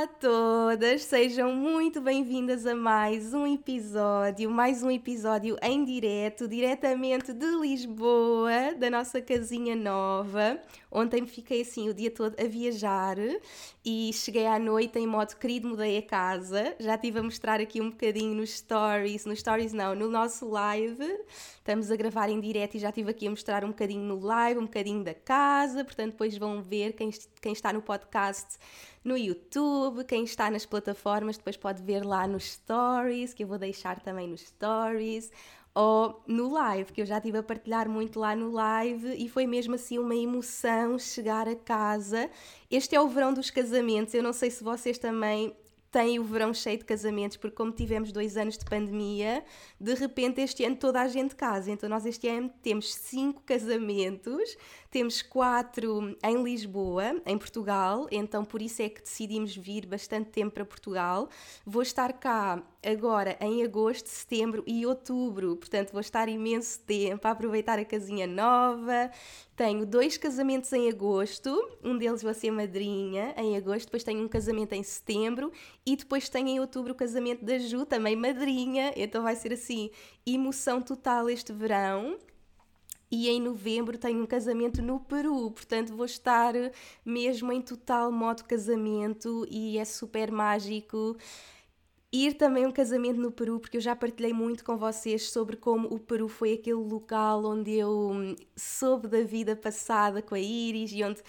Olá a todas, sejam muito bem-vindas a mais um episódio, mais um episódio em direto, diretamente de Lisboa, da nossa casinha nova. Ontem fiquei assim o dia todo a viajar e cheguei à noite em modo querido, mudei a casa. Já estive a mostrar aqui um bocadinho nos stories, nos stories não, no nosso live. Estamos a gravar em direto e já estive aqui a mostrar um bocadinho no live, um bocadinho da casa, portanto depois vão ver quem, quem está no podcast no YouTube, quem está nas plataformas depois pode ver lá nos stories, que eu vou deixar também nos stories ou no live, que eu já estive a partilhar muito lá no live e foi mesmo assim uma emoção chegar a casa. Este é o verão dos casamentos, eu não sei se vocês também têm o verão cheio de casamentos, porque como tivemos dois anos de pandemia, de repente este ano toda a gente casa. Então nós este ano temos cinco casamentos, temos quatro em Lisboa, em Portugal, então por isso é que decidimos vir bastante tempo para Portugal. Vou estar cá agora em agosto, setembro e outubro, portanto vou estar imenso tempo a aproveitar a casinha nova. Tenho dois casamentos em agosto, um deles vou ser madrinha em agosto, depois tenho um casamento em setembro e depois tenho em outubro o casamento da Ju, também madrinha, então vai ser assim, emoção total este verão e em novembro tenho um casamento no Peru, portanto vou estar mesmo em total modo casamento e é super mágico ir também um casamento no Peru, porque eu já partilhei muito com vocês sobre como o Peru foi aquele local onde eu hum, soube da vida passada com a Iris e onde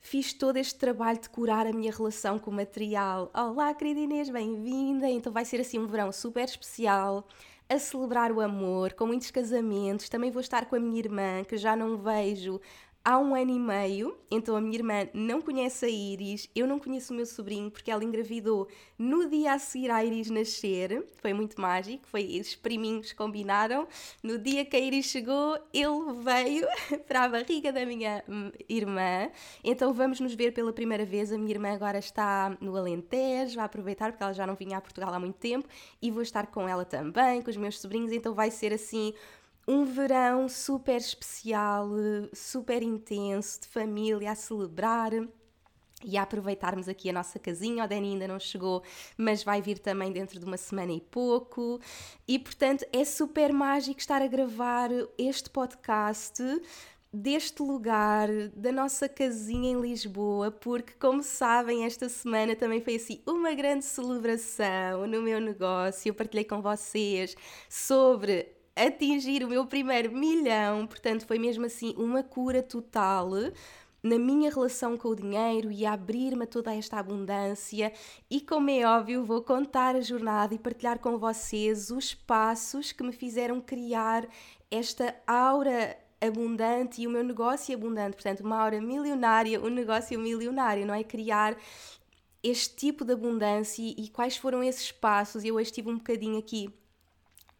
fiz todo este trabalho de curar a minha relação com o material. Olá, querida Inês, bem-vinda! Então vai ser assim um verão super especial a celebrar o amor, com muitos casamentos. Também vou estar com a minha irmã, que já não vejo há um ano e meio, então a minha irmã não conhece a Iris, eu não conheço o meu sobrinho porque ela engravidou no dia a seguir a Iris nascer, foi muito mágico, foi os priminhos combinaram, no dia que a Iris chegou, ele veio para a barriga da minha hum, irmã, então vamos nos ver pela primeira vez, a minha irmã agora está no Alentejo, vai aproveitar porque ela já não vinha a Portugal há muito tempo e vou estar com ela também, com os meus sobrinhos, então vai ser assim um verão super especial, super intenso, de família a celebrar e a aproveitarmos aqui a nossa casinha. O Dani ainda não chegou, mas vai vir também dentro de uma semana e pouco. E portanto é super mágico estar a gravar este podcast deste lugar, da nossa casinha em Lisboa, porque, como sabem, esta semana também foi assim uma grande celebração no meu negócio. Eu partilhei com vocês sobre atingir o meu primeiro milhão, portanto, foi mesmo assim uma cura total na minha relação com o dinheiro e abrir-me a toda esta abundância. E como é óbvio, vou contar a jornada e partilhar com vocês os passos que me fizeram criar esta aura abundante e o meu negócio abundante, portanto, uma aura milionária, um negócio milionário, não é? Criar este tipo de abundância e quais foram esses passos. Eu hoje estive um bocadinho aqui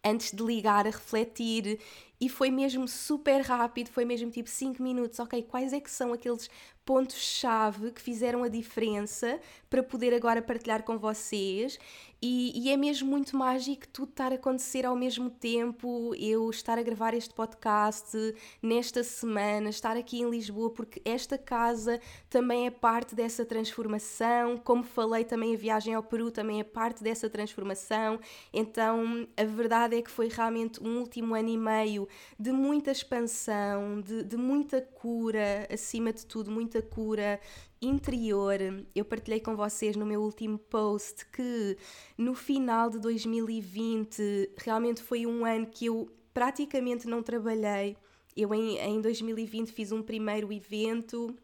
antes de ligar a refletir. E foi mesmo super rápido, foi mesmo tipo 5 minutos, ok, quais é que são aqueles pontos-chave que fizeram a diferença para poder agora partilhar com vocês. E, e, é mesmo muito mágico tudo estar a acontecer ao mesmo tempo, eu estar a gravar este podcast nesta semana, estar aqui em Lisboa, porque esta casa também é parte dessa transformação, como falei também a viagem ao Peru também é parte dessa transformação, então a verdade é que foi realmente um último ano e meio de muita expansão, de, de muita cura, acima de tudo, muita cura interior. Eu partilhei com vocês no meu último post que no final de 2020 realmente foi um ano que eu praticamente não trabalhei. Eu em, em 2020 fiz um primeiro evento,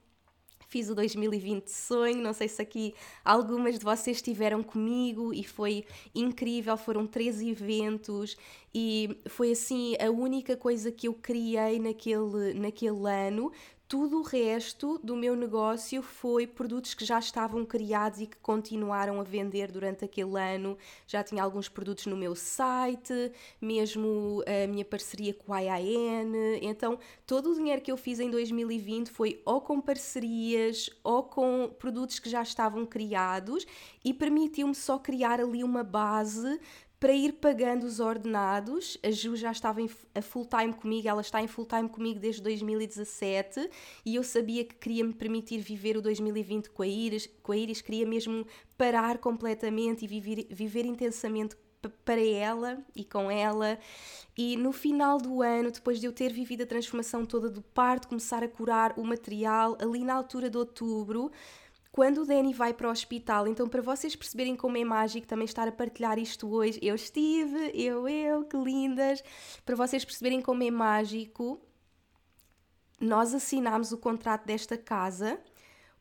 fiz o 2020 sonho, não sei se aqui algumas de vocês estiveram comigo e foi incrível, foram três eventos e foi assim a única coisa que eu criei naquele, naquele ano, tudo o resto do meu negócio foi produtos que já estavam criados e que continuaram a vender durante aquele ano. Já tinha alguns produtos no meu site, mesmo a minha parceria com a IAN. Então, todo o dinheiro que eu fiz em 2020 foi ou com parcerias ou com produtos que já estavam criados e permitiu-me só criar ali uma base para ir pagando os ordenados. A Ju já estava em, a full time comigo, ela está em full time comigo desde 2017 e eu sabia que queria me permitir viver o 2020 com a Iris, com a Iris queria mesmo parar completamente e viver, viver intensamente para ela e com ela. E no final do ano, depois de eu ter vivido a transformação toda do parto, começar a curar o material, ali na altura de outubro, quando o Danny vai para o hospital, então para vocês perceberem como é mágico também estar a partilhar isto hoje, eu estive, eu, eu, que lindas, para vocês perceberem como é mágico, nós assinámos o contrato desta casa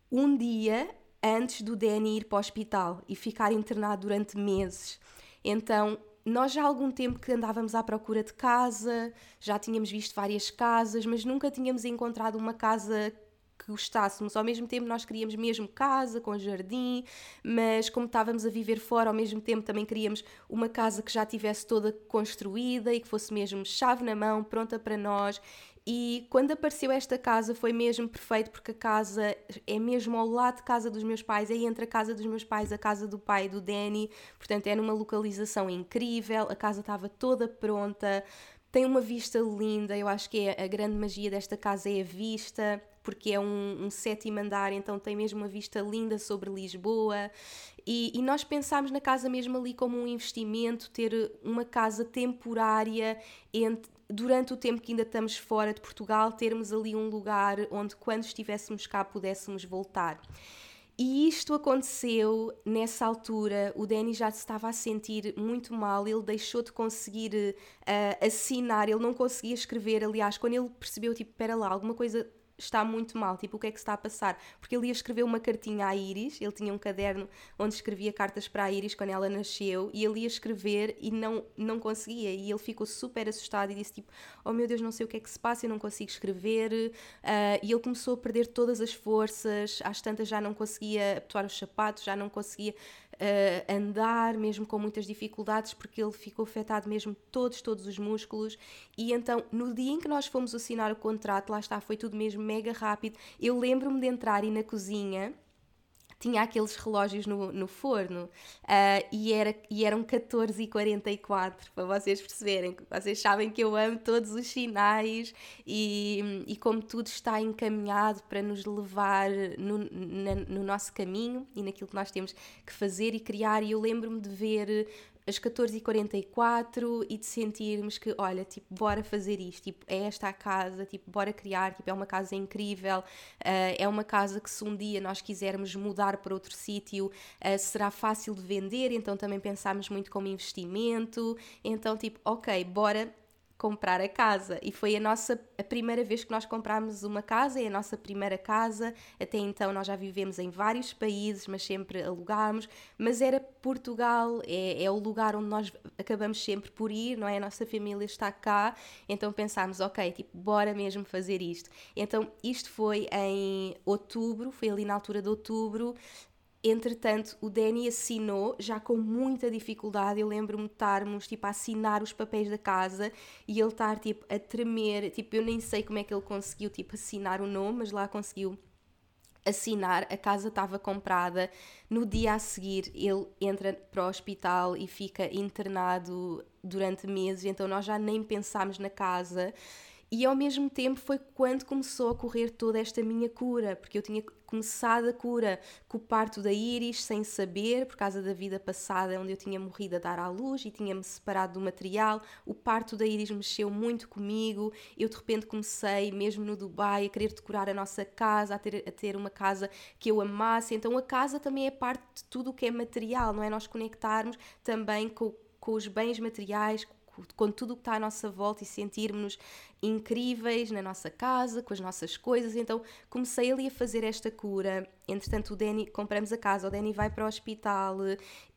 um dia antes do Danny ir para o hospital e ficar internado durante meses. Então, nós já há algum tempo que andávamos à procura de casa, já tínhamos visto várias casas, mas nunca tínhamos encontrado uma casa que gostássemos. Ao mesmo tempo, nós queríamos mesmo casa com jardim, mas como estávamos a viver fora, ao mesmo tempo também queríamos uma casa que já tivesse toda construída e que fosse mesmo chave na mão, pronta para nós. E quando apareceu esta casa foi mesmo perfeito porque a casa é mesmo ao lado de casa dos meus pais, é entre a casa dos meus pais, a casa do pai do Danny, portanto é numa localização incrível, a casa estava toda pronta, tem uma vista linda, eu acho que é a grande magia desta casa é a vista, porque é um, um sétimo andar, então tem mesmo uma vista linda sobre Lisboa. E, e, nós pensámos na casa mesmo ali como um investimento, ter uma casa temporária entre, durante o tempo que ainda estamos fora de Portugal, termos ali um lugar onde, quando estivéssemos cá, pudéssemos voltar. E isto aconteceu nessa altura. O Danny já se estava a sentir muito mal, ele deixou de conseguir uh, assinar, ele não conseguia escrever. Aliás, quando ele percebeu, tipo, espera lá, alguma coisa está muito mal, tipo, o que é que está a passar? Porque ele ia escrever uma cartinha à Iris, ele tinha um caderno onde escrevia cartas para a Iris quando ela nasceu, e ele ia escrever e não, não conseguia, e ele ficou super assustado e disse tipo, oh meu Deus, não sei o que é que se passa, eu não consigo escrever, uh, e ele começou a perder todas as forças, às tantas já não conseguia abotoar os sapatos, já não conseguia uh, andar, mesmo com muitas dificuldades, porque ele ficou afetado mesmo todos, todos os músculos. E então, no dia em que nós fomos assinar o contrato, lá está, foi tudo mesmo mega rápido. Eu lembro-me de entrar e na cozinha tinha aqueles relógios no, no forno uh, e, era, e eram 14h44, para vocês perceberem. Vocês sabem que eu amo todos os sinais e, e como tudo está encaminhado para nos levar no, na, no nosso caminho e naquilo que nós temos que fazer e criar. E eu lembro-me de ver às 14h44 e de sentirmos que, olha, tipo, bora fazer isto, tipo, é esta a casa, tipo, bora criar, tipo, é uma casa incrível, uh, é uma casa que se um dia nós quisermos mudar para outro sítio, uh, será fácil de vender, então também pensámos muito como investimento, então, tipo, ok, bora comprar a casa e foi a nossa a primeira vez que nós comprámos uma casa, é a nossa primeira casa. Até então nós já vivemos em vários países, mas sempre alugámos, mas era Portugal, é, é o lugar onde nós acabamos sempre por ir, não é? A nossa família está cá, então pensámos, ok, tipo, bora mesmo fazer isto. Então isto foi em outubro, foi ali na altura de outubro, Entretanto, o Danny assinou já com muita dificuldade. Eu lembro-me de estarmos tipo, a assinar os papéis da casa e ele estar tipo, a tremer. Tipo, eu nem sei como é que ele conseguiu tipo, assinar o nome, mas lá conseguiu assinar. A casa estava comprada. No dia a seguir, ele entra para o hospital e fica internado durante meses. Então, nós já nem pensámos na casa. E ao mesmo tempo foi quando começou a correr toda esta minha cura, porque eu tinha começado a cura com o parto da Iris sem saber, por causa da vida passada onde eu tinha morrido a dar à luz e tinha-me separado do material. O parto da Iris mexeu muito comigo. Eu de repente comecei, mesmo no Dubai, a querer decorar a nossa casa, a ter, a ter uma casa que eu amasse. Então a casa também é parte de tudo o que é material, não é? Nós conectarmos também com, com os bens materiais, com tudo o que está à nossa volta e sentirmos-nos incríveis na nossa casa, com as nossas coisas. Então comecei ali a fazer esta cura. Entretanto, o Danny, compramos a casa, o Danny vai para o hospital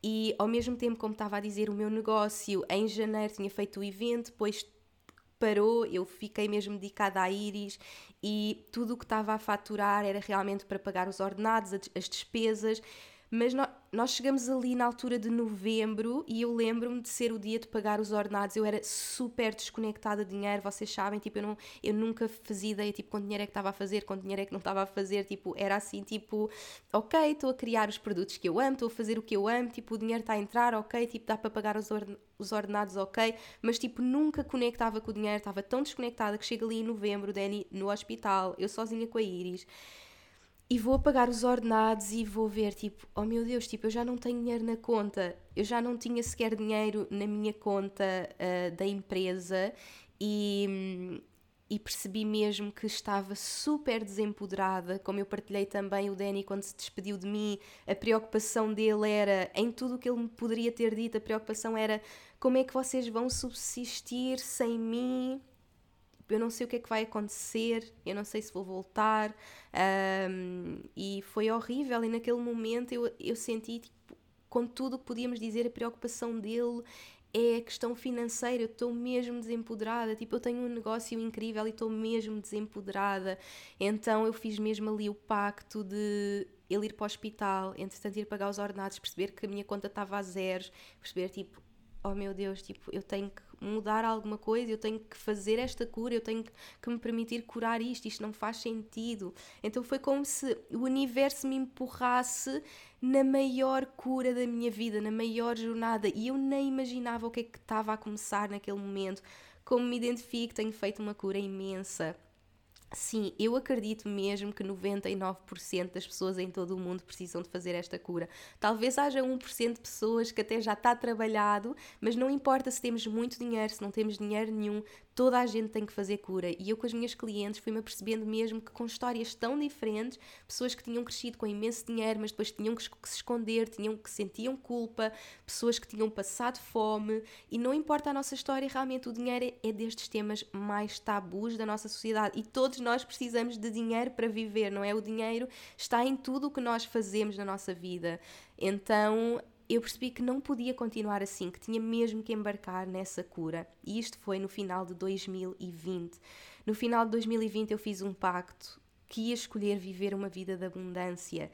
e ao mesmo tempo, como estava a dizer, o meu negócio em janeiro tinha feito o evento, depois parou, eu fiquei mesmo dedicada à Iris e tudo o que estava a faturar era realmente para pagar os ordenados, as despesas mas nós, chegamos ali na altura de novembro e eu lembro-me de ser o dia de pagar os ordenados. Eu era super desconectada de dinheiro, vocês sabem, tipo, eu, não, eu nunca fazia ideia, tipo, quanto dinheiro é que estava a fazer, quanto dinheiro é que não estava a fazer, tipo, era assim, tipo, ok, estou a criar os produtos que eu amo, estou a fazer o que eu amo, tipo, o dinheiro está a entrar, ok, tipo, dá para pagar os, orden os ordenados, ok, mas, tipo, nunca conectava com o dinheiro, estava tão desconectada que chega ali em novembro, Danny no hospital, eu sozinha com a Iris, e vou pagar os ordenados e vou ver, tipo, oh meu Deus, tipo, eu já não tenho dinheiro na conta, eu já não tinha sequer dinheiro na minha conta uh, da empresa e, e percebi mesmo que estava super desempoderada, como eu partilhei também o Danny quando se despediu de mim, a preocupação dele era, em tudo o que ele me poderia ter dito, a preocupação era como é que vocês vão subsistir sem mim, eu não sei o que é que vai acontecer, eu não sei se vou voltar. Um, e foi horrível. E naquele momento eu, eu senti, tipo, com tudo o que podíamos dizer, a preocupação dele é a questão financeira. Eu estou mesmo desempoderada. Tipo, eu tenho um negócio incrível e estou mesmo desempoderada. Então eu fiz mesmo ali o pacto de ele ir para o hospital, entretanto ir pagar os ordenados, perceber que a minha conta estava a zeros, perceber tipo, oh meu Deus, tipo, eu tenho que mudar alguma coisa, eu tenho que fazer esta cura, eu tenho que me permitir curar isto, isto não faz sentido. Então foi como se o universo me empurrasse na maior cura da minha vida, na maior jornada, e eu nem imaginava o que é que estava a começar naquele momento. Como me identifico, tenho feito uma cura imensa Sim, eu acredito mesmo que 99% das pessoas em todo o mundo precisam de fazer esta cura. Talvez haja 1% de pessoas que até já está trabalhado, mas não importa se temos muito dinheiro, se não temos dinheiro nenhum, toda a gente tem que fazer cura. E eu com as minhas clientes fui-me apercebendo mesmo que com histórias tão diferentes, pessoas que tinham crescido com imenso dinheiro, mas depois tinham que se esconder, tinham que sentiam culpa, pessoas que tinham passado fome, e não importa a nossa história, realmente o dinheiro é destes temas mais tabus da nossa sociedade e todos nós precisamos de dinheiro para viver, não é? O dinheiro está em tudo o que nós fazemos na nossa vida. Então, eu percebi que não podia continuar assim, que tinha mesmo que embarcar nessa cura. E isto foi no final de 2020. No final de 2020 eu fiz um pacto que ia escolher viver uma vida de abundância,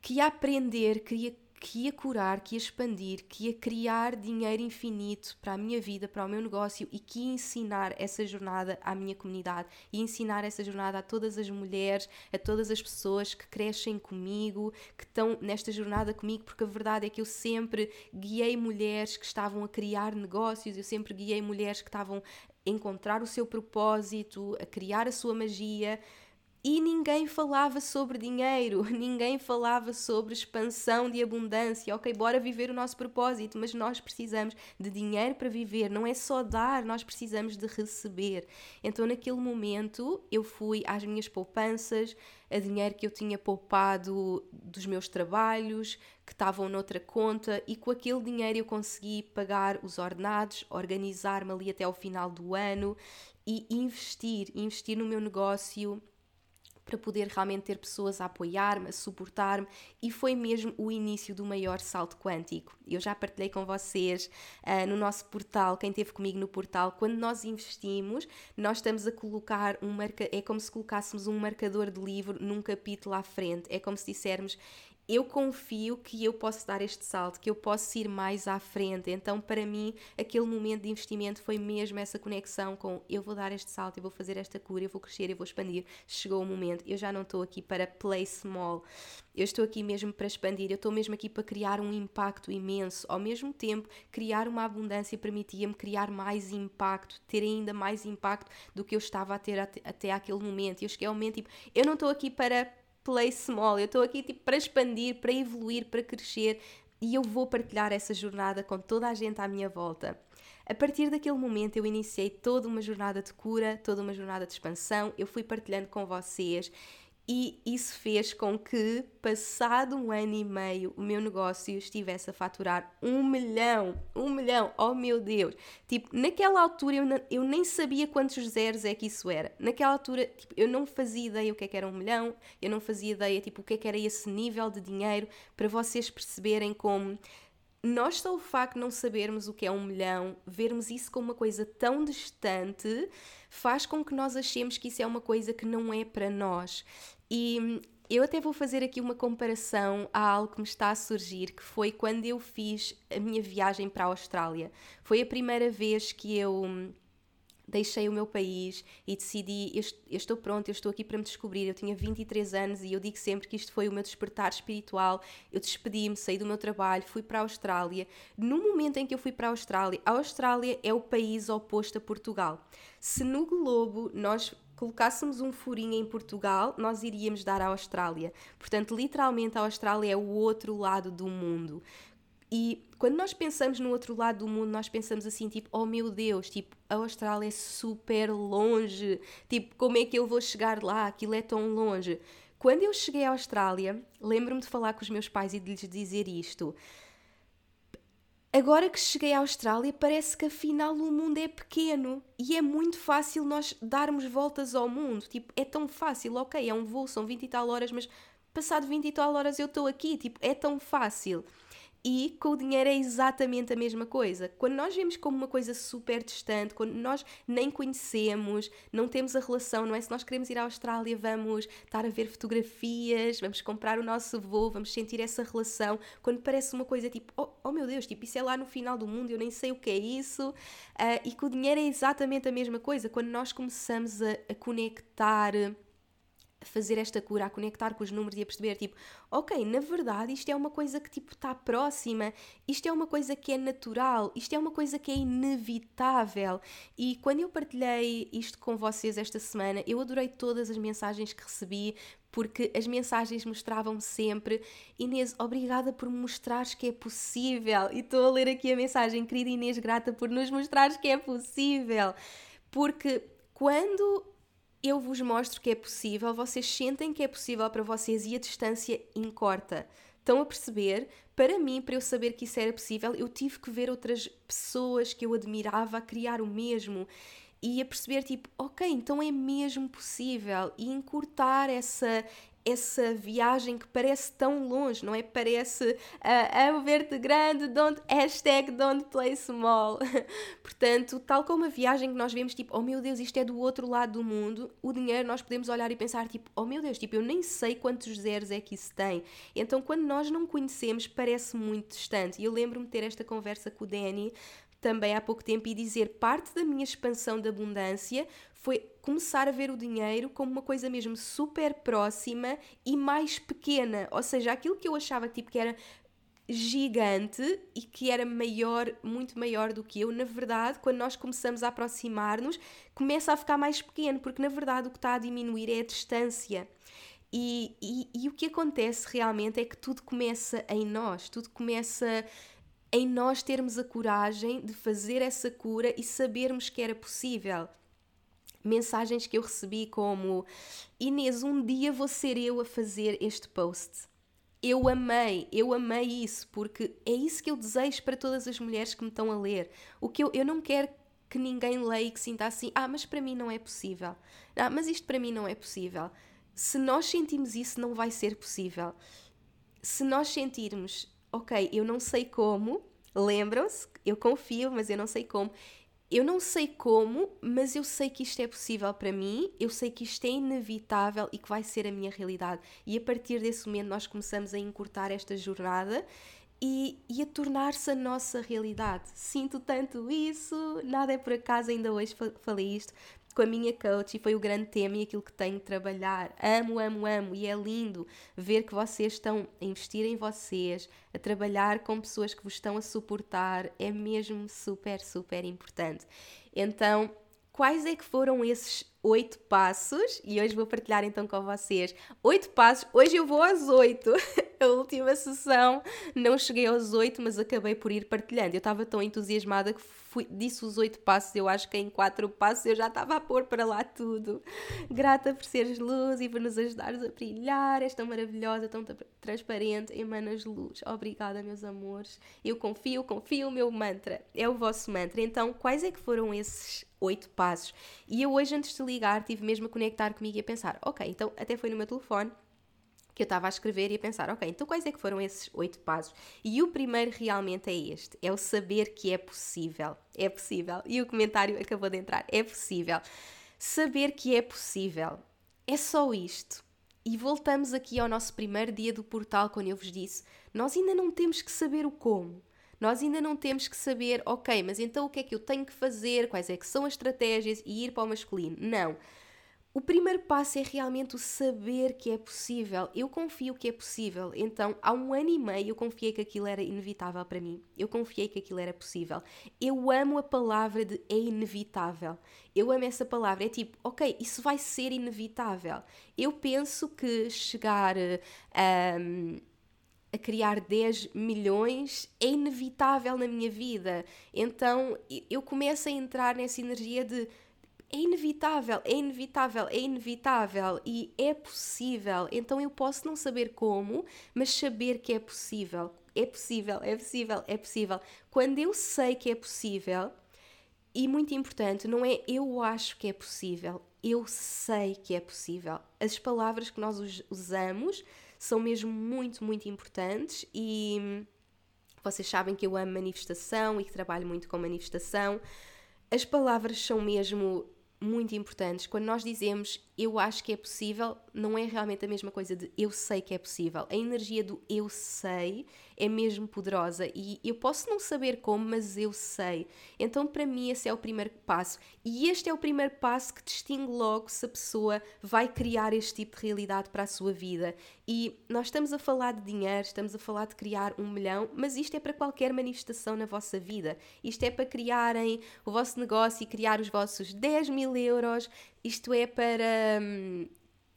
que ia aprender, queria que ia curar, que ia expandir, que ia criar dinheiro infinito para a minha vida, para o meu negócio e que ia ensinar essa jornada à minha comunidade e ensinar essa jornada a todas as mulheres, a todas as pessoas que crescem comigo, que estão nesta jornada comigo, porque a verdade é que eu sempre guiei mulheres que estavam a criar negócios, eu sempre guiei mulheres que estavam a encontrar o seu propósito, a criar a sua magia e ninguém falava sobre dinheiro, ninguém falava sobre expansão de abundância. Ok, bora viver o nosso propósito, mas nós precisamos de dinheiro para viver, não é só dar, nós precisamos de receber. Então, naquele momento, eu fui às minhas poupanças, a dinheiro que eu tinha poupado dos meus trabalhos, que estavam noutra conta, e com aquele dinheiro eu consegui pagar os ordenados, organizar-me ali até ao final do ano e investir, investir no meu negócio para poder realmente ter pessoas a apoiar-me, a suportar-me, e foi mesmo o início do maior salto quântico. Eu já partilhei com vocês uh, no nosso portal, quem esteve comigo no portal, quando nós investimos, nós estamos a colocar um marca, é como se colocássemos um marcador de livro num capítulo à frente, é como se dissermos eu confio que eu posso dar este salto, que eu posso ir mais à frente. Então, para mim, aquele momento de investimento foi mesmo essa conexão com eu vou dar este salto, eu vou fazer esta cura, eu vou crescer, eu vou expandir. Chegou o momento, eu já não estou aqui para play small, eu estou aqui mesmo para expandir, eu estou mesmo aqui para criar um impacto imenso. Ao mesmo tempo, criar uma abundância permitia-me criar mais impacto, ter ainda mais impacto do que eu estava a ter até, até aquele momento. E eu cheguei ao momento, tipo, eu não estou aqui para play small. Eu estou aqui tipo para expandir, para evoluir, para crescer e eu vou partilhar essa jornada com toda a gente à minha volta. A partir daquele momento eu iniciei toda uma jornada de cura, toda uma jornada de expansão, eu fui partilhando com vocês e isso fez com que, passado um ano e meio, o meu negócio estivesse a faturar um milhão. Um milhão, oh meu Deus! Tipo, naquela altura eu, não, eu nem sabia quantos zeros é que isso era. Naquela altura, tipo, eu não fazia ideia o que é que era um milhão, eu não fazia ideia, tipo, o que é que era esse nível de dinheiro, para vocês perceberem como nós só o facto de não sabermos o que é um milhão, vermos isso como uma coisa tão distante, faz com que nós achemos que isso é uma coisa que não é para nós. E eu até vou fazer aqui uma comparação a algo que me está a surgir, que foi quando eu fiz a minha viagem para a Austrália. Foi a primeira vez que eu deixei o meu país e decidi, eu, estou pronto, eu estou aqui para me descobrir. Eu tinha 23 anos e eu digo sempre que isto foi o meu despertar espiritual. Eu despedi-me, saí do meu trabalho, fui para a Austrália. No momento em que eu fui para a Austrália, a Austrália é o país oposto a Portugal. Se no globo nós colocássemos um furinho em Portugal, nós iríamos dar à Austrália. Portanto, literalmente, a Austrália é o outro lado do mundo. E quando nós pensamos no outro lado do mundo, nós pensamos assim, tipo, oh meu Deus, tipo, a Austrália é super longe, tipo, como é que eu vou chegar lá? Aquilo é tão longe. Quando eu cheguei à Austrália, lembro-me de falar com os meus pais e de lhes dizer isto. Agora que cheguei à Austrália, parece que afinal o mundo é pequeno e é muito fácil nós darmos voltas ao mundo. Tipo, é tão fácil, ok, é um voo, são 20 e tal horas, mas passado 20 e tal horas eu estou aqui. Tipo, é tão fácil. E com o dinheiro é exatamente a mesma coisa. Quando nós vemos como uma coisa super distante, quando nós nem conhecemos, não temos a relação, não é? Se nós queremos ir à Austrália, vamos estar a ver fotografias, vamos comprar o nosso voo, vamos sentir essa relação. Quando parece uma coisa tipo, oh, oh meu Deus, tipo, isso é lá no final do mundo, eu nem sei o que é isso. Uh, e com o dinheiro é exatamente a mesma coisa. Quando nós começamos a, a conectar fazer esta cura, a conectar com os números e a perceber, tipo, ok, na verdade isto é uma coisa que tipo está próxima, isto é uma coisa que é natural, isto é uma coisa que é inevitável. E quando eu partilhei isto com vocês esta semana, eu adorei todas as mensagens que recebi, porque as mensagens mostravam-me sempre Inês, obrigada por mostrares que é possível. E estou a ler aqui a mensagem, querida Inês, grata por nos mostrares que é possível. Porque quando eu vos mostro que é possível, vocês sentem que é possível para vocês e a distância encorta. Estão a perceber? Para mim, para eu saber que isso era possível, eu tive que ver outras pessoas que eu admirava a criar o mesmo e a perceber, tipo, ok, então é mesmo possível e encurtar essa, essa viagem que parece tão longe, não é? Parece uh, a ver-te grande, don't, hashtag don't play small. Portanto, tal como a viagem que nós vemos, tipo, oh meu Deus, isto é do outro lado do mundo, o dinheiro nós podemos olhar e pensar, tipo, oh meu Deus, tipo, eu nem sei quantos zeros é que isso tem. Então, quando nós não conhecemos, parece muito distante. E eu lembro-me de ter esta conversa com o Danny também há pouco tempo e dizer parte da minha expansão de abundância foi começar a ver o dinheiro como uma coisa mesmo super próxima e mais pequena. Ou seja, aquilo que eu achava tipo, que era gigante e que era maior, muito maior do que eu, na verdade, quando nós começamos a aproximar-nos, começa a ficar mais pequeno, porque na verdade o que está a diminuir é a distância. E, e, e o que acontece realmente é que tudo começa em nós, tudo começa em nós termos a coragem de fazer essa cura e sabermos que era possível mensagens que eu recebi como Inês, um dia vou ser eu a fazer este post. Eu amei, eu amei isso, porque é isso que eu desejo para todas as mulheres que me estão a ler. O que eu, eu não quero que ninguém leia e que sinta assim, ah, mas para mim não é possível. Ah, mas isto para mim não é possível. Se nós sentimos isso, não vai ser possível. Se nós sentirmos, ok, eu não sei como, lembram-se, eu confio, mas eu não sei como eu não sei como, mas eu sei que isto é possível para mim, eu sei que isto é inevitável e que vai ser a minha realidade. E a partir desse momento nós começamos a encurtar esta jornada e, e a tornar-se a nossa realidade. Sinto tanto isso, nada é por acaso, ainda hoje falei isto com a minha coach e foi o grande tema e aquilo que tenho de trabalhar. Amo, amo, amo e é lindo ver que vocês estão a investir em vocês, a trabalhar com pessoas que vos estão a suportar, é mesmo super, super importante. Então, quais é que foram esses oito passos e hoje vou partilhar então com vocês oito passos. Hoje eu vou às oito. A última sessão não cheguei aos oito, mas acabei por ir partilhando. Eu estava tão entusiasmada que fui, disse os oito passos. Eu acho que em quatro passos eu já estava a pôr para lá tudo. Grata por seres luz e por nos ajudares a brilhar. És tão maravilhosa, tão transparente, emanas luz. Obrigada, meus amores. Eu confio, confio. O meu mantra é o vosso mantra. Então, quais é que foram esses oito passos. E eu hoje, antes de ligar, tive mesmo a conectar comigo e a pensar, ok, então até foi no meu telefone que eu estava a escrever e a pensar, ok, então quais é que foram esses oito passos? E o primeiro realmente é este, é o saber que é possível. É possível. E o comentário acabou de entrar, é possível. Saber que é possível. É só isto. E voltamos aqui ao nosso primeiro dia do portal, quando eu vos disse, nós ainda não temos que saber o como. Nós ainda não temos que saber, ok, mas então o que é que eu tenho que fazer, quais é que são as estratégias e ir para o masculino. Não. O primeiro passo é realmente o saber que é possível. Eu confio que é possível. Então, há um ano e meio eu confiei que aquilo era inevitável para mim. Eu confiei que aquilo era possível. Eu amo a palavra de é inevitável. Eu amo essa palavra. É tipo, ok, isso vai ser inevitável. Eu penso que chegar um, a criar 10 milhões é inevitável na minha vida. Então eu começo a entrar nessa energia de é inevitável, é inevitável, é inevitável e é possível. Então eu posso não saber como, mas saber que é possível. É possível, é possível, é possível. Quando eu sei que é possível, e muito importante, não é eu acho que é possível, eu sei que é possível. As palavras que nós usamos são mesmo muito, muito importantes e vocês sabem que eu amo manifestação e que trabalho muito com manifestação. As palavras são mesmo muito importantes. Quando nós dizemos eu acho que é possível, não é realmente a mesma coisa de eu sei que é possível. A energia do eu sei é mesmo poderosa e eu posso não saber como, mas eu sei. Então, para mim, esse é o primeiro passo. E este é o primeiro passo que distingue logo se a pessoa vai criar este tipo de realidade para a sua vida. E nós estamos a falar de dinheiro, estamos a falar de criar um milhão, mas isto é para qualquer manifestação na vossa vida. Isto é para criarem o vosso negócio e criar os vossos 10 mil euros. Isto é para hum,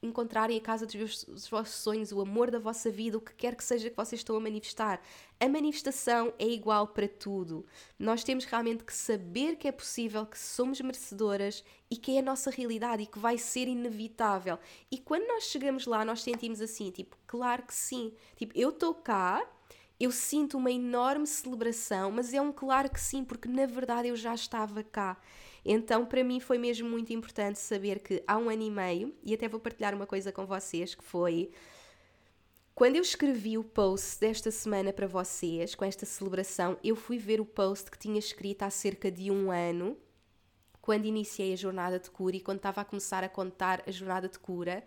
encontrarem a casa dos, vossos sonhos, o amor da vossa vida, o que quer que seja que vocês estão a manifestar. A manifestação é igual para tudo. Nós temos realmente que saber que é possível, que somos merecedoras e que é a nossa realidade e que vai ser inevitável. E quando nós chegamos lá, nós sentimos assim, tipo, claro que sim. Tipo, eu estou cá, eu sinto uma enorme celebração, mas é um claro que sim, porque na verdade eu já estava cá. Então, para mim foi mesmo muito importante saber que há um ano e meio, e até vou partilhar uma coisa com vocês, que foi quando eu escrevi o post desta semana para vocês, com esta celebração, eu fui ver o post que tinha escrito há cerca de um ano, quando iniciei a jornada de cura e quando estava a começar a contar a jornada de cura.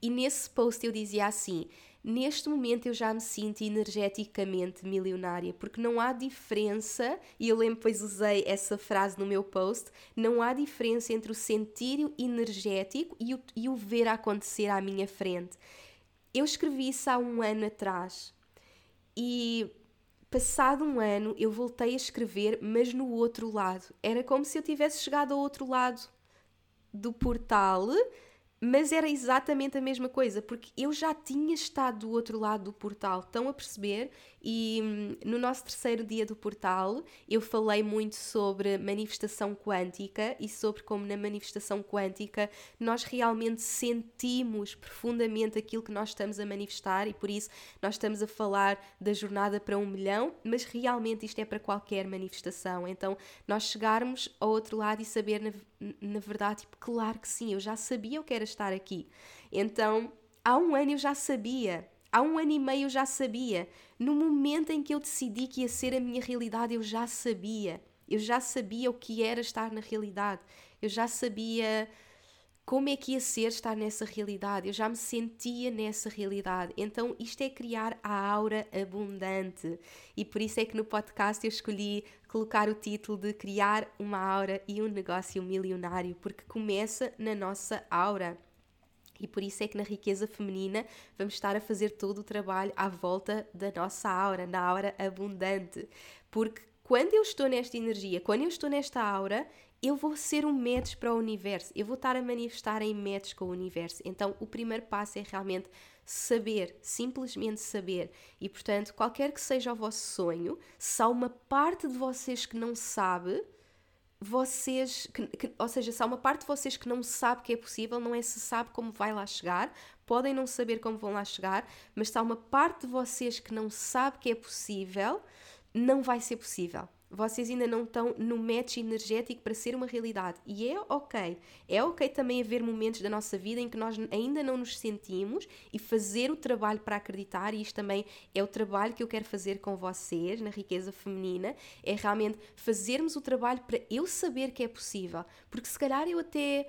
E nesse post eu dizia assim: neste momento eu já me sinto energeticamente milionária, porque não há diferença, e eu lembro depois usei essa frase no meu post, não há diferença entre o sentir energético e o, e o ver acontecer à minha frente. Eu escrevi isso há um ano atrás e passado um ano eu voltei a escrever, mas no outro lado. Era como se eu tivesse chegado ao outro lado do portal mas era exatamente a mesma coisa, porque eu já tinha estado do outro lado do portal, estão a perceber? E hum, no nosso terceiro dia do portal eu falei muito sobre manifestação quântica e sobre como na manifestação quântica nós realmente sentimos profundamente aquilo que nós estamos a manifestar e por isso nós estamos a falar da jornada para um milhão, mas realmente isto é para qualquer manifestação. Então nós chegarmos ao outro lado e saber na, na verdade, tipo, claro que sim, eu já sabia o que era estar aqui. Então, há um ano eu já sabia, há um ano e meio eu já sabia. No momento em que eu decidi que ia ser a minha realidade, eu já sabia. Eu já sabia o que era estar na realidade. Eu já sabia como é que ia ser estar nessa realidade. Eu já me sentia nessa realidade. Então, isto é criar a aura abundante. E por isso é que no podcast eu escolhi colocar o título de Criar uma Aura e um Negócio Milionário, porque começa na nossa aura. E por isso é que na riqueza feminina vamos estar a fazer todo o trabalho à volta da nossa aura, na aura abundante. Porque quando eu estou nesta energia, quando eu estou nesta aura, eu vou ser um match para o universo, eu vou estar a manifestar em match com o universo. Então, o primeiro passo é realmente saber, simplesmente saber. E portanto, qualquer que seja o vosso sonho, se há uma parte de vocês que não sabe, vocês, que, que, ou seja, se há uma parte de vocês que não sabe que é possível, não é se sabe como vai lá chegar, podem não saber como vão lá chegar, mas se há uma parte de vocês que não sabe que é possível, não vai ser possível vocês ainda não estão no match energético para ser uma realidade. E é ok. É ok também haver momentos da nossa vida em que nós ainda não nos sentimos e fazer o trabalho para acreditar, e isto também é o trabalho que eu quero fazer com vocês na riqueza feminina, é realmente fazermos o trabalho para eu saber que é possível. Porque se calhar eu até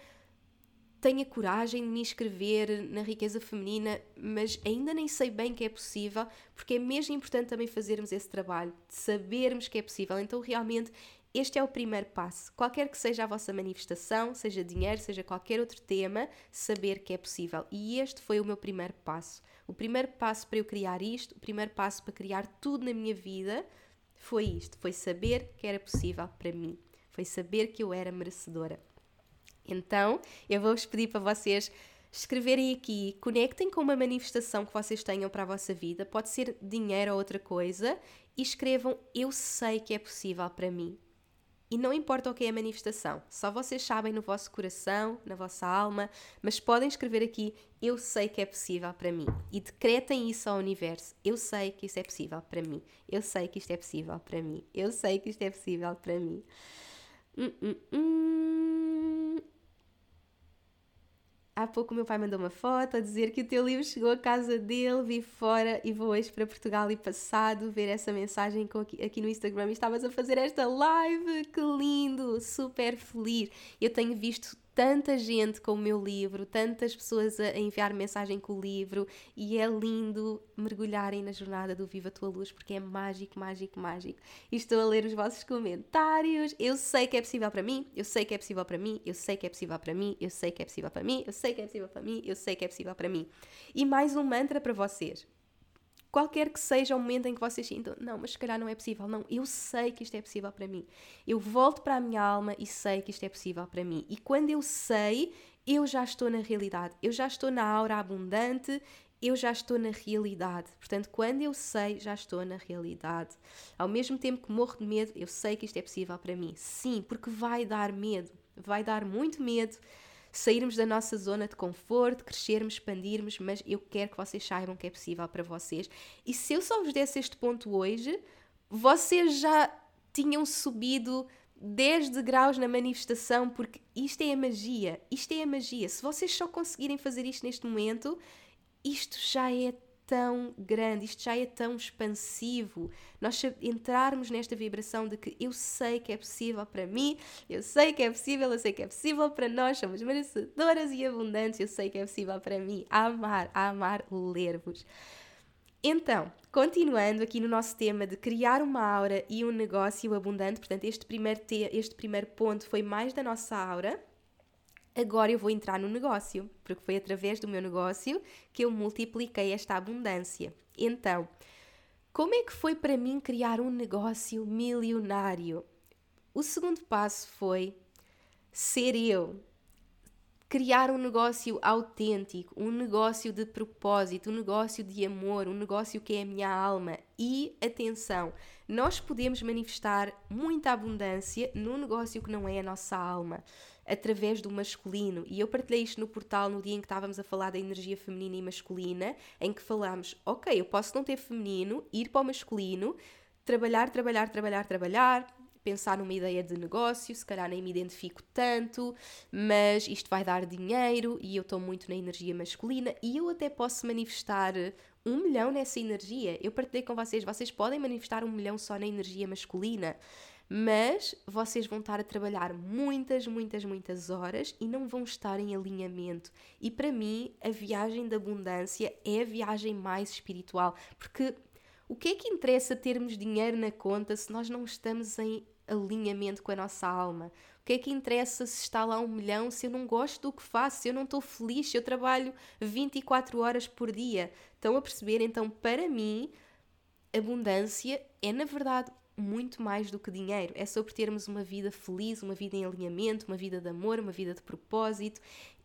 tenho a coragem de me inscrever na riqueza feminina, mas ainda nem sei bem que é possível, porque é mesmo importante também fazermos esse trabalho, de sabermos que é possível. Então, realmente, este é o primeiro passo. Qualquer que seja a vossa manifestação, seja dinheiro, seja qualquer outro tema, saber que é possível. E este foi o meu primeiro passo. O primeiro passo para eu criar isto, o primeiro passo para criar tudo na minha vida foi isto: foi saber que era possível para mim, foi saber que eu era merecedora. Então, eu vou-vos pedir para vocês escreverem aqui, conectem com uma manifestação que vocês tenham para a vossa vida, pode ser dinheiro ou outra coisa, e escrevam: Eu sei que é possível para mim. E não importa o que é a manifestação, só vocês sabem no vosso coração, na vossa alma, mas podem escrever aqui: Eu sei que é possível para mim. E decretem isso ao universo: Eu sei que isso é possível para mim. Eu sei que isto é possível para mim. Eu sei que isto é possível para mim. Hum, hum, hum. Há pouco meu pai mandou uma foto a dizer que o teu livro chegou à casa dele, vi fora e vou hoje para Portugal e passado ver essa mensagem aqui no Instagram e estavas a fazer esta live, que lindo, super feliz. Eu tenho visto tanta gente com o meu livro, tantas pessoas a enviar mensagem com o livro e é lindo mergulharem na jornada do Viva a Tua Luz porque é mágico, mágico, mágico. E estou a ler os vossos comentários. Eu sei que é possível para mim, eu sei que é possível para mim, eu sei que é possível para mim, eu sei que é possível para mim, eu sei que é possível para mim, eu sei que é possível para mim. E mais um mantra para vocês qualquer que seja o momento em que vocês sintam, não, mas se calhar não é possível, não, eu sei que isto é possível para mim. Eu volto para a minha alma e sei que isto é possível para mim. E quando eu sei, eu já estou na realidade, eu já estou na aura abundante, eu já estou na realidade. Portanto, quando eu sei, já estou na realidade. Ao mesmo tempo que morro de medo, eu sei que isto é possível para mim. Sim, porque vai dar medo, vai dar muito medo sairmos da nossa zona de conforto, crescermos, expandirmos, mas eu quero que vocês saibam que é possível para vocês. E se eu só vos desse este ponto hoje, vocês já tinham subido 10 degraus na manifestação, porque isto é a magia, isto é a magia. Se vocês só conseguirem fazer isto neste momento, isto já é tão grande, isto já é tão expansivo. Nós entrarmos nesta vibração de que eu sei que é possível para mim, eu sei que é possível, eu sei que é possível para nós, somos merecedoras e abundantes, eu sei que é possível para mim. Amar, amar ler-vos. Então, continuando aqui no nosso tema de criar uma aura e um negócio abundante, portanto, este primeiro, te este primeiro ponto foi mais da nossa aura agora eu vou entrar no negócio, porque foi através do meu negócio que eu multipliquei esta abundância. Então, como é que foi para mim criar um negócio milionário? O segundo passo foi ser eu, criar um negócio autêntico, um negócio de propósito, um negócio de amor, um negócio que é a minha alma. E atenção, nós podemos manifestar muita abundância num negócio que não é a nossa alma através do masculino. E eu partilhei isto no portal no dia em que estávamos a falar da energia feminina e masculina, em que falámos, ok, eu posso não ter feminino, ir para o masculino, trabalhar, trabalhar, trabalhar, trabalhar, pensar numa ideia de negócio, se calhar nem me identifico tanto, mas isto vai dar dinheiro e eu estou muito na energia masculina e eu até posso manifestar um milhão nessa energia. Eu partilhei com vocês, vocês podem manifestar um milhão só na energia masculina mas vocês vão estar a trabalhar muitas, muitas, muitas horas e não vão estar em alinhamento. E para mim, a viagem da abundância é a viagem mais espiritual, porque o que é que interessa termos dinheiro na conta se nós não estamos em alinhamento com a nossa alma? O que é que interessa se está lá um milhão se eu não gosto do que faço, se eu não estou feliz, se eu trabalho 24 horas por dia? Estão a perceber? Então, para mim, abundância é na verdade muito mais do que dinheiro. É sobre termos uma vida feliz, uma vida em alinhamento, uma vida de amor, uma vida de propósito.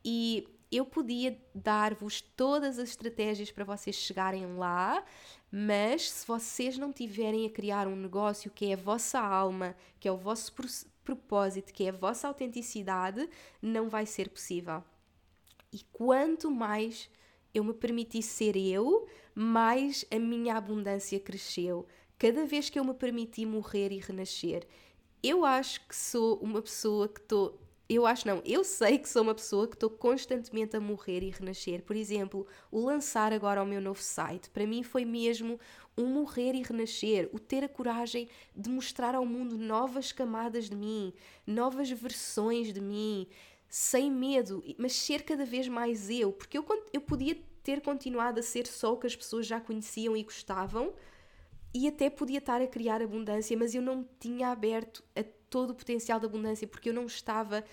E eu podia dar-vos todas as estratégias para vocês chegarem lá, mas se vocês não tiverem a criar um negócio que é a vossa alma, que é o vosso propósito, que é a vossa autenticidade, não vai ser possível. E quanto mais eu me permiti ser eu, mais a minha abundância cresceu. Cada vez que eu me permiti morrer e renascer, eu acho que sou uma pessoa que estou eu acho não, eu sei que sou uma pessoa que estou constantemente a morrer e renascer. Por exemplo, o lançar agora o meu novo site, para mim foi mesmo um morrer e renascer, o ter a coragem de mostrar ao mundo novas camadas de mim, novas versões de mim, sem medo, mas ser cada vez mais eu, porque eu, eu podia ter continuado a ser só o que as pessoas já conheciam e gostavam, e até podia estar a criar abundância, mas eu não tinha aberto a todo o potencial da abundância, porque eu não estava.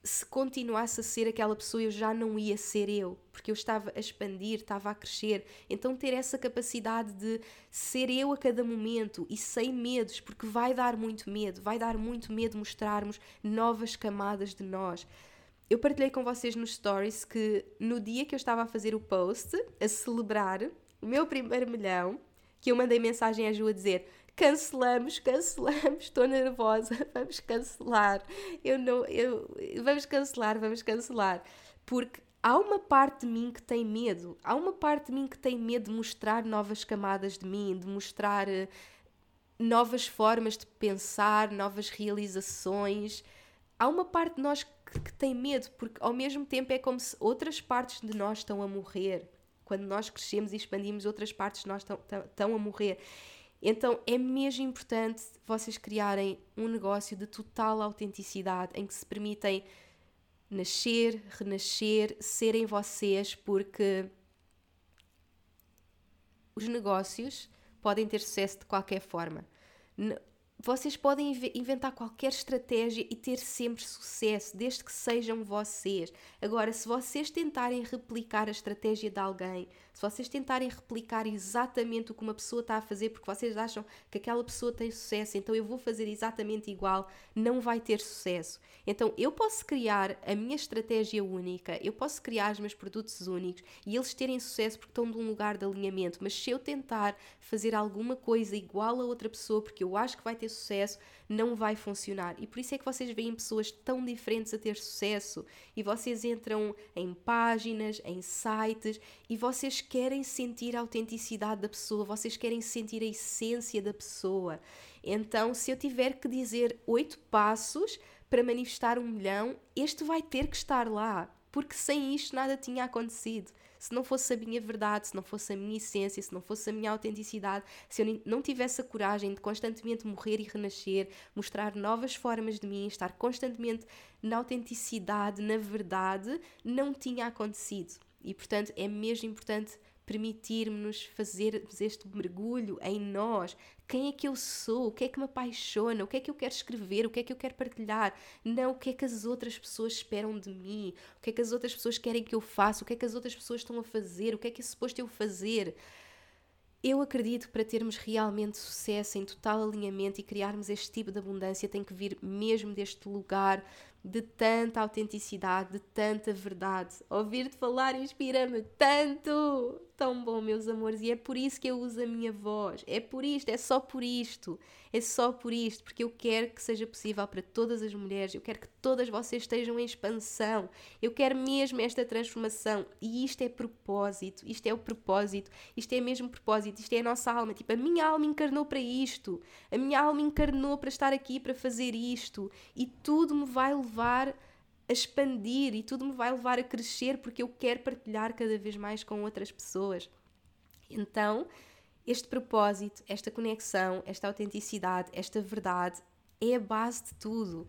Se continuasse a ser aquela pessoa, eu já não ia ser eu, porque eu estava a expandir, estava a crescer. Então, ter essa capacidade de ser eu a cada momento e sem medos, porque vai dar muito medo, vai dar muito medo mostrarmos novas camadas de nós. Eu partilhei com vocês nos stories que no dia que eu estava a fazer o post, a celebrar o meu primeiro milhão, que eu mandei mensagem à Ju a dizer: cancelamos, cancelamos, estou nervosa, vamos cancelar. Eu não, eu, vamos cancelar, vamos cancelar. Porque há uma parte de mim que tem medo, há uma parte de mim que tem medo de mostrar novas camadas de mim, de mostrar uh, novas formas de pensar, novas realizações. Há uma parte de nós que, que tem medo, porque ao mesmo tempo é como se outras partes de nós estão a morrer quando nós crescemos e expandimos, outras partes de nós estão a morrer. Então é mesmo importante vocês criarem um negócio de total autenticidade em que se permitem nascer, renascer, serem vocês, porque os negócios podem ter sucesso de qualquer forma vocês podem inventar qualquer estratégia e ter sempre sucesso, desde que sejam vocês. Agora, se vocês tentarem replicar a estratégia de alguém, se vocês tentarem replicar exatamente o que uma pessoa está a fazer porque vocês acham que aquela pessoa tem sucesso, então eu vou fazer exatamente igual, não vai ter sucesso. Então eu posso criar a minha estratégia única, eu posso criar os meus produtos únicos e eles terem sucesso porque estão num lugar de alinhamento, mas se eu tentar fazer alguma coisa igual a outra pessoa porque eu acho que vai ter sucesso, não vai funcionar. E por isso é que vocês veem pessoas tão diferentes a ter sucesso e vocês entram em páginas, em sites e vocês querem sentir a autenticidade da pessoa, vocês querem sentir a essência da pessoa. Então, se eu tiver que dizer oito passos para manifestar um milhão, este vai ter que estar lá, porque sem isto nada tinha acontecido se não fosse a minha verdade, se não fosse a minha essência, se não fosse a minha autenticidade, se eu não tivesse a coragem de constantemente morrer e renascer, mostrar novas formas de mim, estar constantemente na autenticidade, na verdade, não tinha acontecido. E portanto é mesmo importante permitirmos fazermos este mergulho em nós. Quem é que eu sou? O que é que me apaixona? O que é que eu quero escrever? O que é que eu quero partilhar? Não o que é que as outras pessoas esperam de mim? O que é que as outras pessoas querem que eu faça? O que é que as outras pessoas estão a fazer? O que é que é suposto eu fazer? Eu acredito que para termos realmente sucesso em total alinhamento e criarmos este tipo de abundância tem que vir mesmo deste lugar de tanta autenticidade, de tanta verdade. Ouvir-te falar inspira-me tanto! Tão bom, meus amores, e é por isso que eu uso a minha voz. É por isto, é só por isto. É só por isto, porque eu quero que seja possível para todas as mulheres, eu quero que todas vocês estejam em expansão. Eu quero mesmo esta transformação. E isto é propósito, isto é o propósito, isto é mesmo propósito, isto é a nossa alma. Tipo, a minha alma encarnou para isto, a minha alma encarnou para estar aqui, para fazer isto, e tudo me vai levar a expandir e tudo me vai levar a crescer porque eu quero partilhar cada vez mais com outras pessoas. Então, este propósito, esta conexão, esta autenticidade, esta verdade é a base de tudo.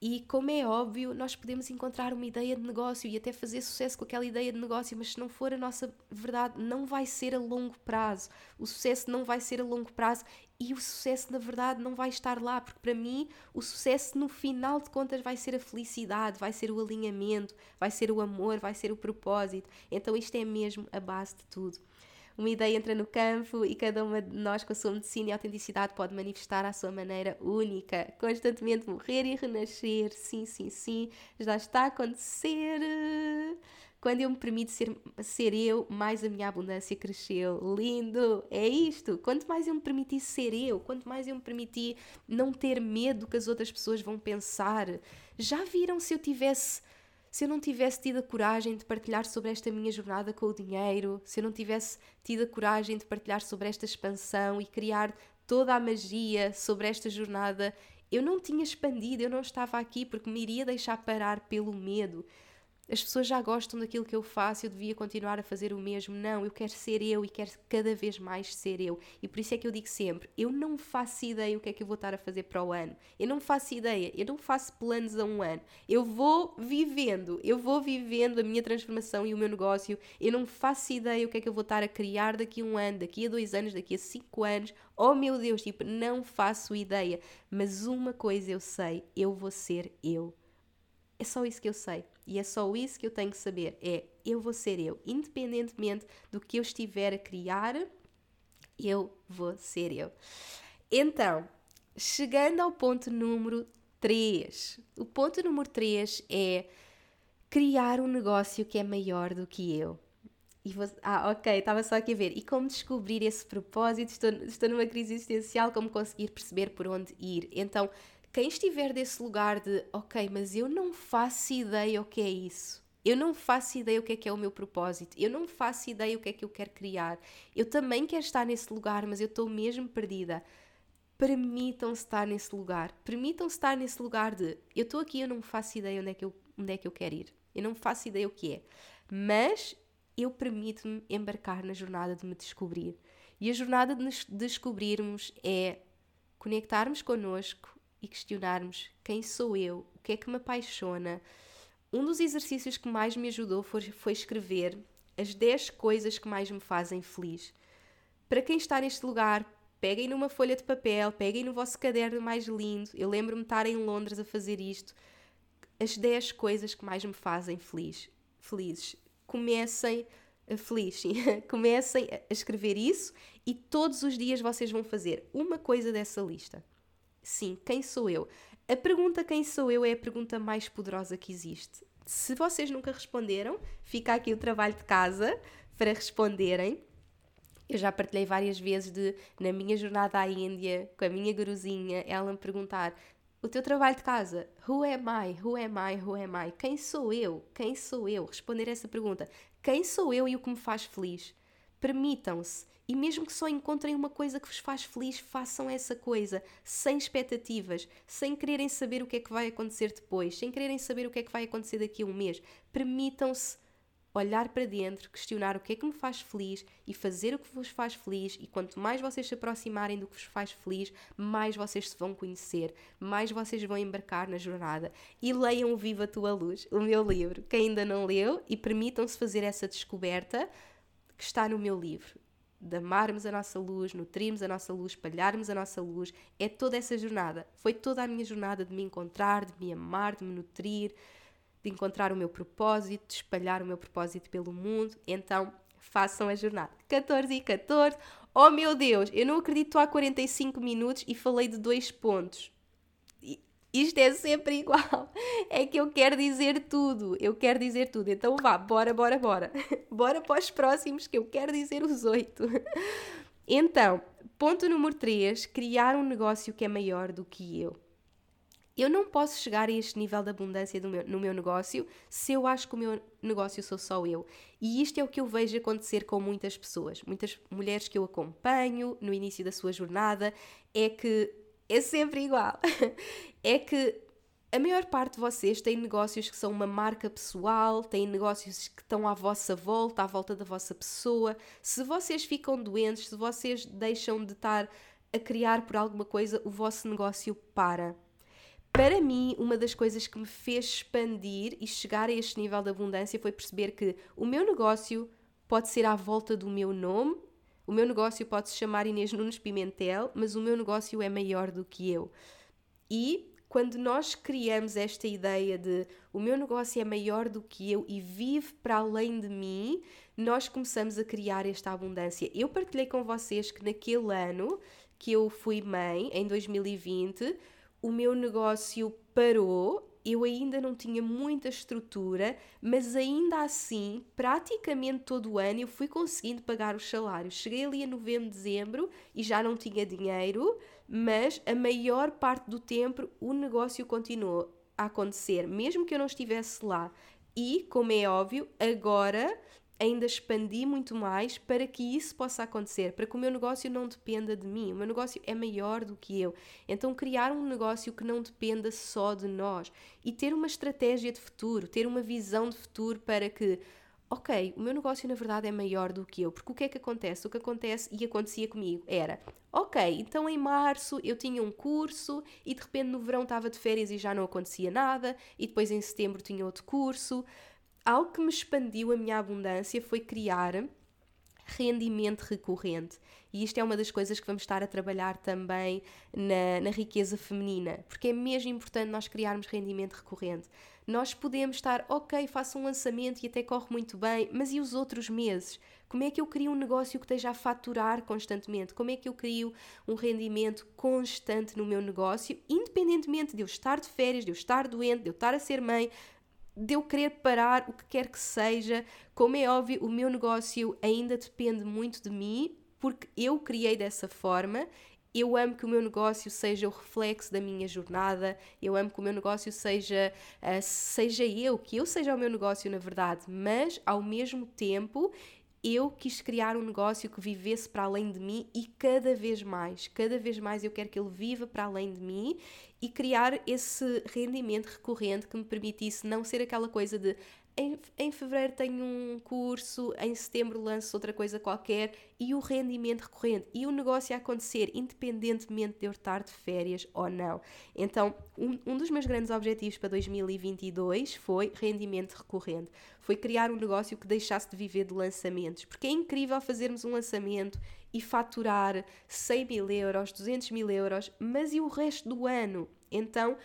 E como é óbvio, nós podemos encontrar uma ideia de negócio e até fazer sucesso com aquela ideia de negócio, mas se não for a nossa verdade, não vai ser a longo prazo. O sucesso não vai ser a longo prazo e o sucesso, na verdade, não vai estar lá, porque para mim o sucesso, no final de contas, vai ser a felicidade, vai ser o alinhamento, vai ser o amor, vai ser o propósito. Então, isto é mesmo a base de tudo. uma ideia entra no campo e cada uma de nós, com a sua medicina e autenticidade, pode manifestar à sua maneira única, constantemente morrer e renascer. Sim, sim, sim, já está a acontecer. Quando eu me permito ser, ser eu, mais a minha abundância cresceu. Lindo! É isto! Quanto mais eu me permiti ser eu, quanto mais eu me permiti não ter medo do que as outras pessoas vão pensar. Já viram se eu tivesse se eu não tivesse tido a coragem de partilhar sobre esta minha jornada com o dinheiro, se eu não tivesse tido a coragem de partilhar sobre esta expansão e criar toda a magia sobre esta jornada, eu não tinha expandido, eu não estava aqui porque me iria deixar parar pelo medo as pessoas já gostam daquilo que eu faço, eu devia continuar a fazer o mesmo. Não, eu quero ser eu e quero cada vez mais ser eu. E por isso é que eu digo sempre: eu não faço ideia o que é que eu vou estar a fazer para o ano. Eu não faço ideia, eu não faço planos a um ano. Eu vou vivendo, eu vou vivendo a minha transformação e o meu negócio. Eu não faço ideia o que é que eu vou estar a criar daqui a um ano, daqui a dois anos, daqui a cinco anos. Oh meu Deus, tipo, não faço ideia. Mas uma coisa eu sei: eu vou ser eu. É só isso que eu sei. E é só isso que eu tenho que saber. É eu vou ser eu. Independentemente do que eu estiver a criar, eu vou ser eu. Então, chegando ao ponto número 3. O ponto número 3 é criar um negócio que é maior do que eu. E ah, ok, estava só aqui a ver. E como descobrir esse propósito? Estou, estou numa crise existencial, como conseguir perceber por onde ir? Então, quem estiver desse lugar de, ok, mas eu não faço ideia o que é isso. Eu não faço ideia o que é que é o meu propósito. Eu não faço ideia o que é que eu quero criar. Eu também quero estar nesse lugar, mas eu estou mesmo perdida. Permitam-se estar nesse lugar. Permitam-se estar nesse lugar de eu estou aqui, eu não faço ideia onde é, que eu, onde é que eu quero ir. Eu não faço ideia o que é. Mas eu permito-me embarcar na jornada de me descobrir. E a jornada de nos descobrirmos é conectarmos connosco, e questionarmos quem sou eu, o que é que me apaixona. Um dos exercícios que mais me ajudou foi, foi escrever as 10 coisas que mais me fazem feliz. Para quem está neste lugar, peguem numa folha de papel, peguem no vosso caderno mais lindo. Eu lembro-me de estar em Londres a fazer isto. As 10 coisas que mais me fazem feliz, felizes. Comecem feliz, sim. Comecem a escrever isso e todos os dias vocês vão fazer uma coisa dessa lista. Sim, quem sou eu? A pergunta quem sou eu é a pergunta mais poderosa que existe. Se vocês nunca responderam, fica aqui o trabalho de casa para responderem. Eu já partilhei várias vezes de, na minha jornada à Índia, com a minha guruzinha, ela me perguntar o teu trabalho de casa, who am I, who am I, who am I? Quem sou eu? Quem sou eu? Responder essa pergunta. Quem sou eu e o que me faz feliz? Permitam-se e mesmo que só encontrem uma coisa que vos faz feliz, façam essa coisa, sem expectativas, sem quererem saber o que é que vai acontecer depois, sem quererem saber o que é que vai acontecer daqui a um mês. Permitam-se olhar para dentro, questionar o que é que me faz feliz e fazer o que vos faz feliz. E quanto mais vocês se aproximarem do que vos faz feliz, mais vocês se vão conhecer, mais vocês vão embarcar na jornada. E leiam Viva a Tua Luz, o meu livro. Quem ainda não leu, e permitam-se fazer essa descoberta que está no meu livro de amarmos a nossa luz, nutrirmos a nossa luz, espalharmos a nossa luz, é toda essa jornada. Foi toda a minha jornada de me encontrar, de me amar, de me nutrir, de encontrar o meu propósito, de espalhar o meu propósito pelo mundo. Então, façam a jornada. 14 e 14. Oh meu Deus, eu não acredito há 45 minutos e falei de dois pontos isto é sempre igual. É que eu quero dizer tudo. Eu quero dizer tudo. Então vá, bora, bora, bora. Bora para os próximos, que eu quero dizer os oito. Então, ponto número 3: criar um negócio que é maior do que eu. Eu não posso chegar a este nível de abundância meu, no meu negócio se eu acho que o meu negócio sou só eu. E isto é o que eu vejo acontecer com muitas pessoas, muitas mulheres que eu acompanho no início da sua jornada, é que é sempre igual. é que a maior parte de vocês tem negócios que são uma marca pessoal, têm negócios que estão à vossa volta, à volta da vossa pessoa. Se vocês ficam doentes, se vocês deixam de estar a criar por alguma coisa, o vosso negócio para. Para mim, uma das coisas que me fez expandir e chegar a este nível de abundância foi perceber que o meu negócio pode ser à volta do meu nome o meu negócio pode se chamar Inês Nunes Pimentel, mas o meu negócio é maior do que eu. E quando nós criamos esta ideia de o meu negócio é maior do que eu e vive para além de mim, nós começamos a criar esta abundância. Eu partilhei com vocês que naquele ano que eu fui mãe, em 2020, o meu negócio parou eu ainda não tinha muita estrutura, mas ainda assim, praticamente todo o ano eu fui conseguindo pagar os salários. Cheguei ali a novembro, dezembro e já não tinha dinheiro, mas a maior parte do tempo o negócio continuou a acontecer, mesmo que eu não estivesse lá. E, como é óbvio, agora ainda expandi muito mais para que isso possa acontecer, para que o meu negócio não dependa de mim. O meu negócio é maior do que eu. Então, criar um negócio que não dependa só de nós e ter uma estratégia de futuro, ter uma visão de futuro para que, ok, o meu negócio na verdade é maior do que eu. Porque o que é que acontece? O que acontece e acontecia comigo era, ok, então em março eu tinha um curso e de repente no verão estava de férias e já não acontecia nada, e depois em setembro tinha outro curso algo que me expandiu a minha abundância foi criar rendimento recorrente. E isto é uma das coisas que vamos estar a trabalhar também na, na riqueza feminina, porque é mesmo importante nós criarmos rendimento recorrente. Nós podemos estar, ok, faço um lançamento e até corre muito bem, mas e os outros meses? Como é que eu crio um negócio que esteja a faturar constantemente? Como é que eu crio um rendimento constante no meu negócio, independentemente de eu estar de férias, de eu estar doente, de eu estar a ser mãe, de eu querer parar o que quer que seja. Como é óbvio, o meu negócio ainda depende muito de mim, porque eu criei dessa forma. Eu amo que o meu negócio seja o reflexo da minha jornada, eu amo que o meu negócio seja, uh, seja eu, que eu seja o meu negócio na verdade, mas ao mesmo tempo eu quis criar um negócio que vivesse para além de mim e cada vez mais, cada vez mais eu quero que ele viva para além de mim e criar esse rendimento recorrente que me permitisse não ser aquela coisa de em, em fevereiro tenho um curso, em setembro lanço outra coisa qualquer e o rendimento recorrente e o negócio a acontecer independentemente de eu estar de férias ou não. Então, um, um dos meus grandes objetivos para 2022 foi rendimento recorrente. Foi criar um negócio que deixasse de viver de lançamentos, porque é incrível fazermos um lançamento e faturar 100 mil euros, 200 mil euros, mas e o resto do ano? Então,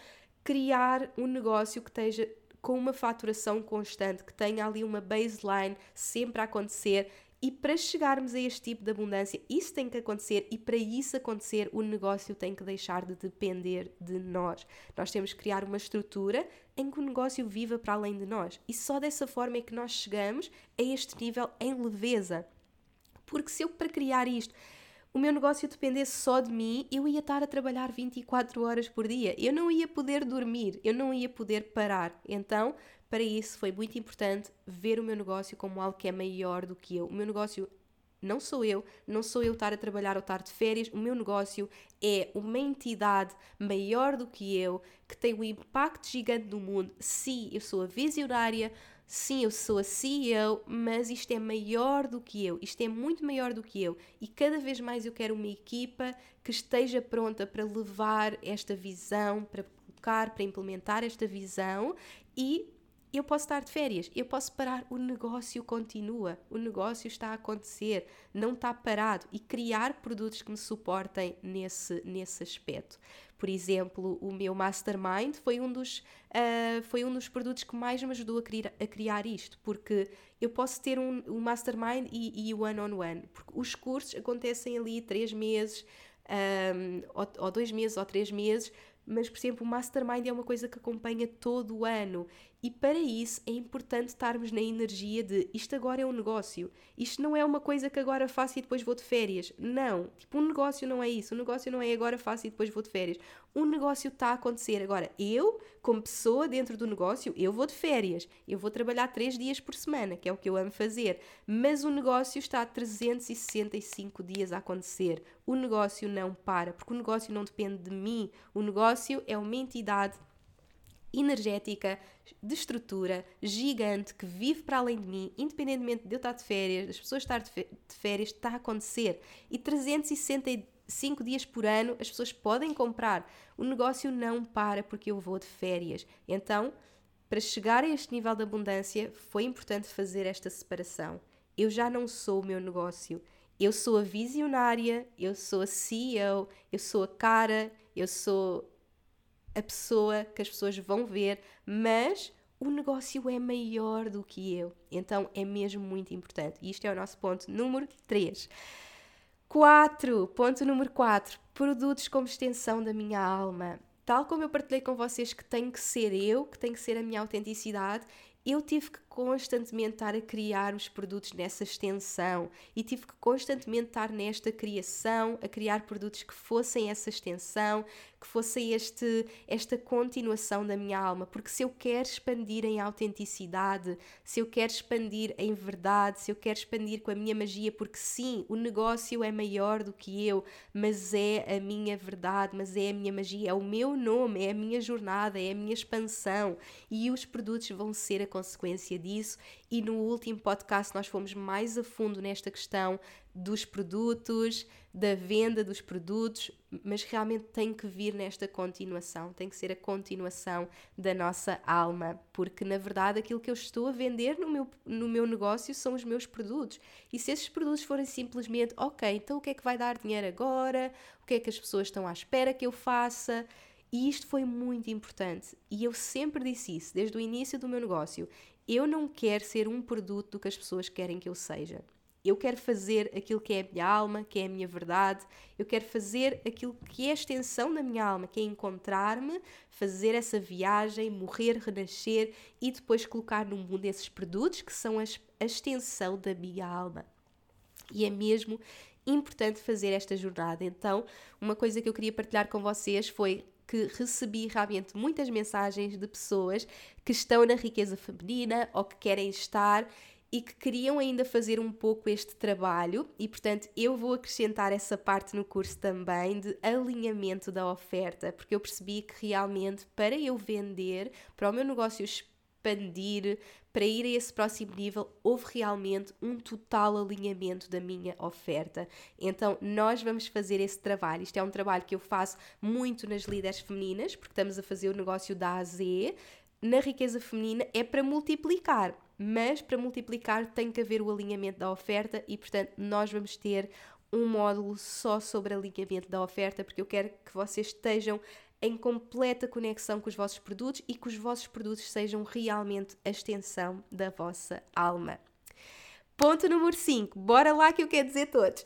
criar um negócio que esteja com uma faturação constante, que tenha ali uma baseline sempre a acontecer. E para chegarmos a este tipo de abundância, isso tem que acontecer e para isso acontecer, o negócio tem que deixar de depender de nós. Nós temos que criar uma estrutura em que o negócio viva para além de nós. E só dessa forma é que nós chegamos a este nível em leveza. Porque se eu, para criar isto, o meu negócio dependesse só de mim, eu ia estar a trabalhar 24 horas por dia. Eu não ia poder dormir, eu não ia poder parar. Então, para isso foi muito importante ver o meu negócio como algo que é maior do que eu. O meu negócio não sou eu, não sou eu estar a trabalhar ou estar de férias, o meu negócio é uma entidade maior do que eu, que tem um impacto gigante no mundo. Sim, eu sou a visionária, sim, eu sou a CEO, mas isto é maior do que eu, isto é muito maior do que eu. E cada vez mais eu quero uma equipa que esteja pronta para levar esta visão, para colocar, para implementar esta visão e eu posso estar de férias, eu posso parar, o negócio continua, o negócio está a acontecer, não está parado e criar produtos que me suportem nesse, nesse aspecto. Por exemplo, o meu Mastermind foi um dos, uh, foi um dos produtos que mais me ajudou a criar, a criar isto, porque eu posso ter um, um Mastermind e, o One-on-One, -on -one, porque os cursos acontecem ali três meses, um, ou, ou dois meses ou três meses, mas, por exemplo, o Mastermind é uma coisa que acompanha todo o ano e para isso é importante estarmos na energia de isto agora é um negócio, isto não é uma coisa que agora faço e depois vou de férias. Não, tipo, um negócio não é isso, um negócio não é agora faço e depois vou de férias. Um negócio está a acontecer. Agora, eu, como pessoa dentro do negócio, eu vou de férias, eu vou trabalhar três dias por semana, que é o que eu amo fazer, mas o negócio está a 365 dias a acontecer. O negócio não para, porque o negócio não depende de mim, o negócio é uma entidade energética, de estrutura, gigante, que vive para além de mim, independentemente de eu estar de férias, das pessoas estar de férias, está a acontecer. E 365 dias por ano as pessoas podem comprar. O negócio não para porque eu vou de férias. Então, para chegar a este nível de abundância, foi importante fazer esta separação. Eu já não sou o meu negócio. Eu sou a visionária, eu sou a CEO, eu sou a cara, eu sou a pessoa que as pessoas vão ver, mas o negócio é maior do que eu. Então é mesmo muito importante. E isto é o nosso ponto número 3. 4. Ponto número 4. Produtos como extensão da minha alma. Tal como eu partilhei com vocês que tem que ser eu, que tem que ser a minha autenticidade, eu tive que constantemente estar a criar os produtos nessa extensão e tive que constantemente estar nesta criação, a criar produtos que fossem essa extensão, que fosse este, esta continuação da minha alma, porque se eu quero expandir em autenticidade, se eu quero expandir em verdade, se eu quero expandir com a minha magia, porque sim, o negócio é maior do que eu, mas é a minha verdade, mas é a minha magia, é o meu nome, é a minha jornada, é a minha expansão e os produtos vão ser a consequência disso. E no último podcast nós fomos mais a fundo nesta questão dos produtos, da venda dos produtos, mas realmente tem que vir nesta continuação, tem que ser a continuação da nossa alma, porque na verdade aquilo que eu estou a vender no meu, no meu negócio são os meus produtos. E se esses produtos forem simplesmente, ok, então o que é que vai dar dinheiro agora? O que é que as pessoas estão à espera que eu faça? E isto foi muito importante. E eu sempre disse isso, desde o início do meu negócio. Eu não quero ser um produto do que as pessoas querem que eu seja. Eu quero fazer aquilo que é a minha alma, que é a minha verdade. Eu quero fazer aquilo que é a extensão da minha alma, que é encontrar-me, fazer essa viagem, morrer, renascer e depois colocar no mundo esses produtos que são a extensão da minha alma. E é mesmo importante fazer esta jornada. Então, uma coisa que eu queria partilhar com vocês foi que recebi realmente muitas mensagens de pessoas que estão na riqueza feminina ou que querem estar e que queriam ainda fazer um pouco este trabalho, e portanto eu vou acrescentar essa parte no curso também de alinhamento da oferta, porque eu percebi que realmente para eu vender, para o meu negócio expandir, para ir a esse próximo nível, houve realmente um total alinhamento da minha oferta. Então, nós vamos fazer esse trabalho. Isto é um trabalho que eu faço muito nas líderes femininas, porque estamos a fazer o negócio da AZ. Na riqueza feminina é para multiplicar mas para multiplicar tem que haver o alinhamento da oferta e, portanto, nós vamos ter um módulo só sobre alinhamento da oferta, porque eu quero que vocês estejam em completa conexão com os vossos produtos e que os vossos produtos sejam realmente a extensão da vossa alma. Ponto número 5. Bora lá que eu quero dizer todos.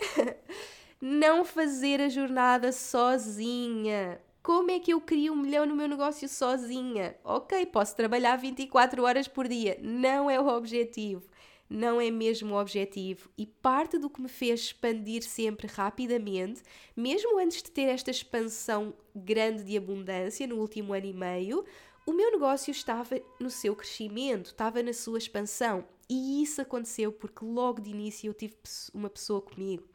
Não fazer a jornada sozinha. Como é que eu crio um milhão no meu negócio sozinha? Ok, posso trabalhar 24 horas por dia. Não é o objetivo. Não é mesmo o objetivo. E parte do que me fez expandir sempre rapidamente, mesmo antes de ter esta expansão grande de abundância no último ano e meio, o meu negócio estava no seu crescimento, estava na sua expansão. E isso aconteceu porque logo de início eu tive uma pessoa comigo.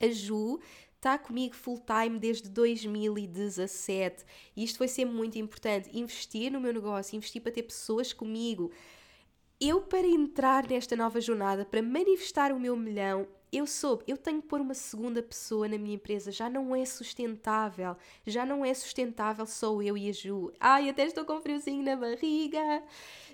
A Ju está comigo full time desde 2017 e isto foi ser muito importante. Investir no meu negócio, investir para ter pessoas comigo. Eu, para entrar nesta nova jornada, para manifestar o meu milhão, eu soube, eu tenho que pôr uma segunda pessoa na minha empresa, já não é sustentável, já não é sustentável só eu e a Ju. Ai, até estou com friozinho na barriga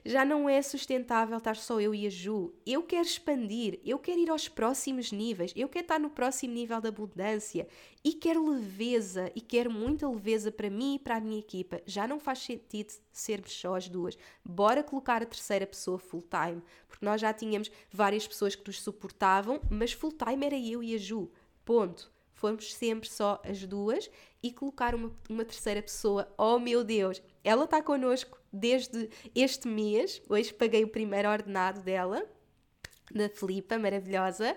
já não é sustentável estar só eu e a Ju. Eu quero expandir, eu quero ir aos próximos níveis, eu quero estar no próximo nível da abundância e quero leveza e quero muita leveza para mim e para a minha equipa. Já não faz sentido sermos só as duas. Bora colocar a terceira pessoa full time, porque nós já tínhamos várias pessoas que nos suportavam, mas full time era eu e a Ju. Ponto. Fomos sempre só as duas e colocar uma, uma terceira pessoa. Oh meu Deus, ela está connosco desde este mês. Hoje paguei o primeiro ordenado dela, da Filipa, maravilhosa.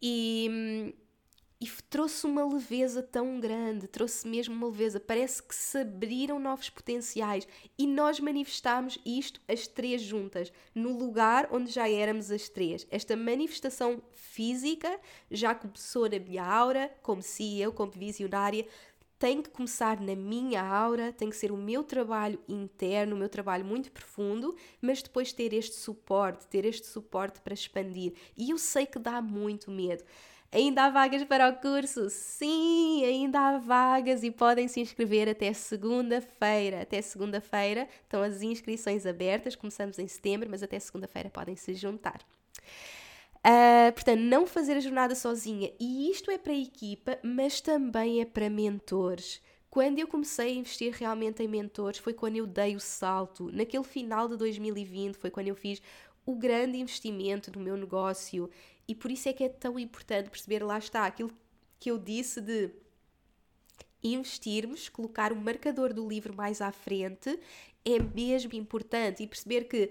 E hum, e trouxe uma leveza tão grande, trouxe mesmo uma leveza. Parece que se abriram novos potenciais e nós manifestámos isto as três juntas, no lugar onde já éramos as três. Esta manifestação física já começou na minha aura, como CEO, como visionária, tem que começar na minha aura, tem que ser o meu trabalho interno, o meu trabalho muito profundo, mas depois ter este suporte, ter este suporte para expandir. E eu sei que dá muito medo. Ainda há vagas para o curso? Sim, ainda há vagas e podem se inscrever até segunda-feira. Até segunda-feira estão as inscrições abertas. Começamos em setembro, mas até segunda-feira podem se juntar. Uh, portanto, não fazer a jornada sozinha. E isto é para a equipa, mas também é para mentores. quando eu comecei a investir realmente em mentores foi quando eu dei o salto. Naquele final de 2020 foi quando eu fiz o grande investimento no meu negócio e por isso é que é tão importante perceber, lá está, aquilo que eu disse de investirmos, colocar o marcador do livro mais à frente é mesmo importante. E perceber que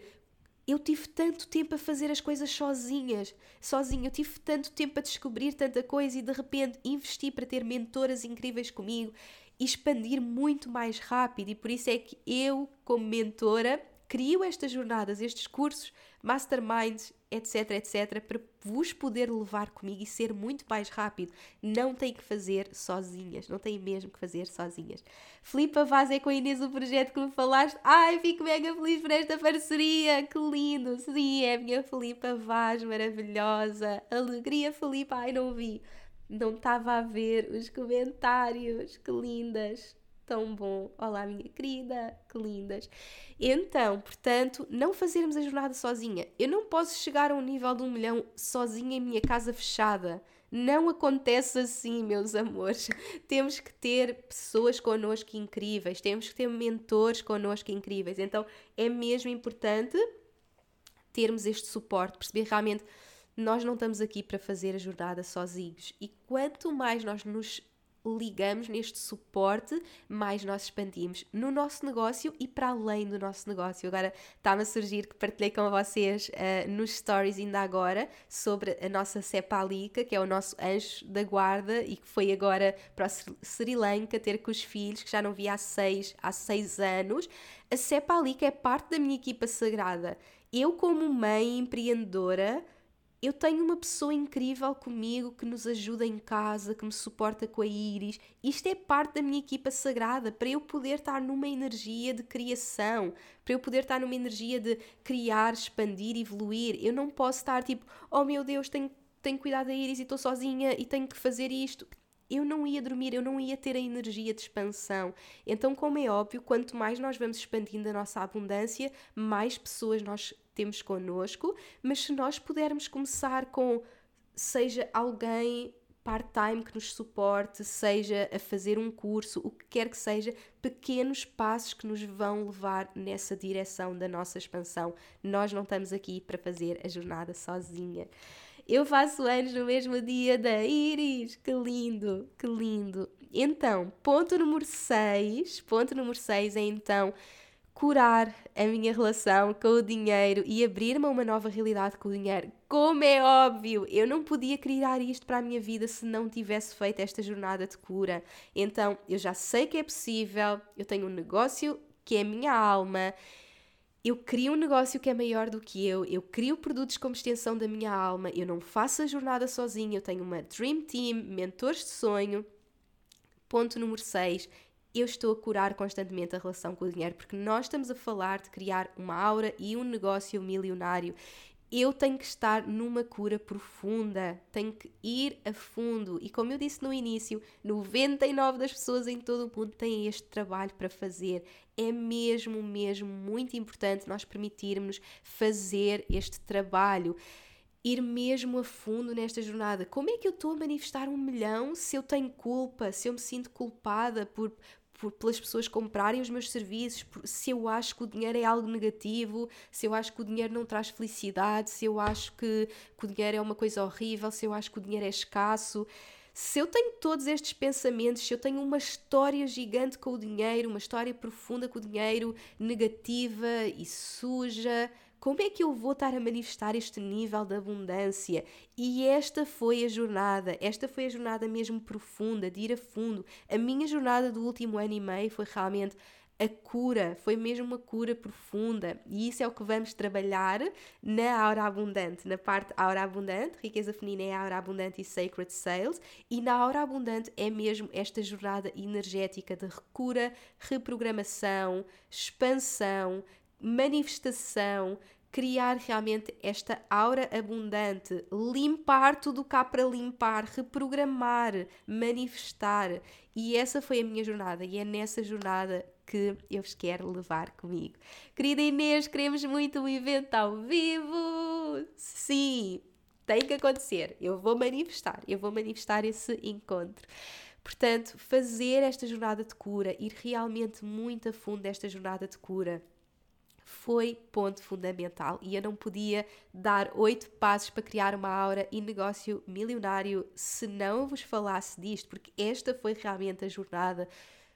eu tive tanto tempo a fazer as coisas sozinhas, sozinha, eu tive tanto tempo a descobrir tanta coisa e de repente investi para ter mentoras incríveis comigo e expandir muito mais rápido. E por isso é que eu, como mentora, crio estas jornadas, estes cursos, masterminds, etc, etc, para vos poder levar comigo e ser muito mais rápido. Não tem que fazer sozinhas, não tem mesmo que fazer sozinhas. Filipa Vaz é com a Inês o projeto que me falaste. Ai, fico mega feliz por esta parceria, que lindo! Sim, é a minha Filipa Vaz, maravilhosa. Alegria, Filipa, ai, não vi. Não estava a ver os comentários, que lindas tão bom. Olá, minha querida, que lindas. Então, portanto, não fazermos a jornada sozinha. Eu não posso chegar a um nível de um milhão sozinha em minha casa fechada. Não acontece assim, meus amores. Temos que ter pessoas connosco incríveis, temos que ter mentores connosco incríveis. Então, é mesmo importante termos este suporte, perceber realmente nós não estamos aqui para fazer a jornada sozinhos. E quanto mais nós nos ligamos neste suporte, mais nós expandimos no nosso negócio e para além do nosso negócio. Agora está-me a surgir que partilhei com vocês uh, nos stories ainda agora sobre a nossa Cepalica, que é o nosso anjo da guarda e que foi agora para o Sri Lanka ter com os filhos, que já não via há seis, há seis anos. A Cepalica é parte da minha equipa sagrada. Eu, como mãe empreendedora, eu tenho uma pessoa incrível comigo que nos ajuda em casa, que me suporta com a Iris. Isto é parte da minha equipa sagrada para eu poder estar numa energia de criação, para eu poder estar numa energia de criar, expandir, evoluir. Eu não posso estar tipo, oh meu Deus, tenho, tenho que cuidar da Iris e estou sozinha e tenho que fazer isto eu não ia dormir, eu não ia ter a energia de expansão. Então, como é óbvio, quanto mais nós vamos expandindo a nossa abundância, mais pessoas nós temos connosco, mas se nós pudermos começar com seja alguém part-time que nos suporte, seja a fazer um curso, o que quer que seja, pequenos passos que nos vão levar nessa direção da nossa expansão. Nós não estamos aqui para fazer a jornada sozinha. Eu faço anos no mesmo dia da Iris. Que lindo, que lindo. Então, ponto número 6. Ponto número 6 é então curar a minha relação com o dinheiro e abrir-me a uma nova realidade com o dinheiro. Como é óbvio, eu não podia criar isto para a minha vida se não tivesse feito esta jornada de cura. Então, eu já sei que é possível, eu tenho um negócio que é a minha alma eu crio um negócio que é maior do que eu, eu crio produtos como extensão da minha alma, eu não faço a jornada sozinha, eu tenho uma Dream Team, mentores de sonho. Ponto número 6, eu estou a curar constantemente a relação com o dinheiro, porque nós estamos a falar de criar uma aura e um negócio milionário eu tenho que estar numa cura profunda, tenho que ir a fundo. E como eu disse no início, 99 das pessoas em todo o mundo têm este trabalho para fazer. É mesmo, mesmo muito importante nós permitirmos fazer este trabalho. Ir mesmo a fundo nesta jornada. Como é que eu estou a manifestar um milhão se eu tenho culpa, se eu me sinto culpada por, por, pelas pessoas comprarem os meus serviços, por, se eu acho que o dinheiro é algo negativo, se eu acho que o dinheiro não traz felicidade, se eu acho que, que o dinheiro é uma coisa horrível, se eu acho que o dinheiro é escasso. Se eu tenho todos estes pensamentos, se eu tenho uma história gigante com o dinheiro, uma história profunda com o dinheiro, negativa e suja, como é que eu vou estar a manifestar este nível de abundância? E esta foi a jornada, esta foi a jornada mesmo profunda, de ir a fundo. A minha jornada do último ano e meio foi realmente a cura, foi mesmo uma cura profunda. E isso é o que vamos trabalhar na Aura Abundante, na parte Aura Abundante, Riqueza Feminina é Aura Abundante e Sacred Sales, e na Aura Abundante é mesmo esta jornada energética de cura, reprogramação, expansão, manifestação, criar realmente esta aura abundante, limpar tudo cá para limpar, reprogramar, manifestar. E essa foi a minha jornada e é nessa jornada que eu vos quero levar comigo. Querida Inês, queremos muito um evento ao vivo! Sim, tem que acontecer. Eu vou manifestar, eu vou manifestar esse encontro. Portanto, fazer esta jornada de cura, ir realmente muito a fundo nesta jornada de cura, foi ponto fundamental e eu não podia dar oito passos para criar uma aura e negócio milionário se não vos falasse disto, porque esta foi realmente a jornada.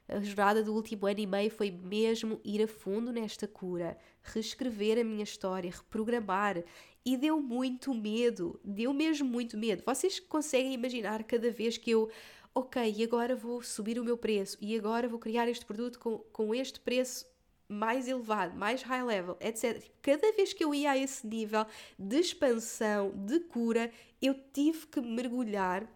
A jornada do último ano e meio foi mesmo ir a fundo nesta cura, reescrever a minha história, reprogramar. E deu muito medo, deu mesmo muito medo. Vocês conseguem imaginar cada vez que eu ok, e agora vou subir o meu preço, e agora vou criar este produto com, com este preço mais elevado, mais high level, etc. Cada vez que eu ia a esse nível de expansão, de cura, eu tive que mergulhar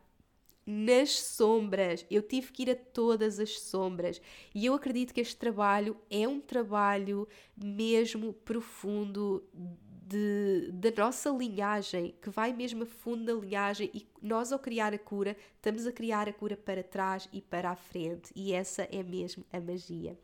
nas sombras. Eu tive que ir a todas as sombras. E eu acredito que este trabalho é um trabalho mesmo profundo de, da nossa linhagem, que vai mesmo a fundo da linhagem e nós ao criar a cura, estamos a criar a cura para trás e para a frente. E essa é mesmo a magia.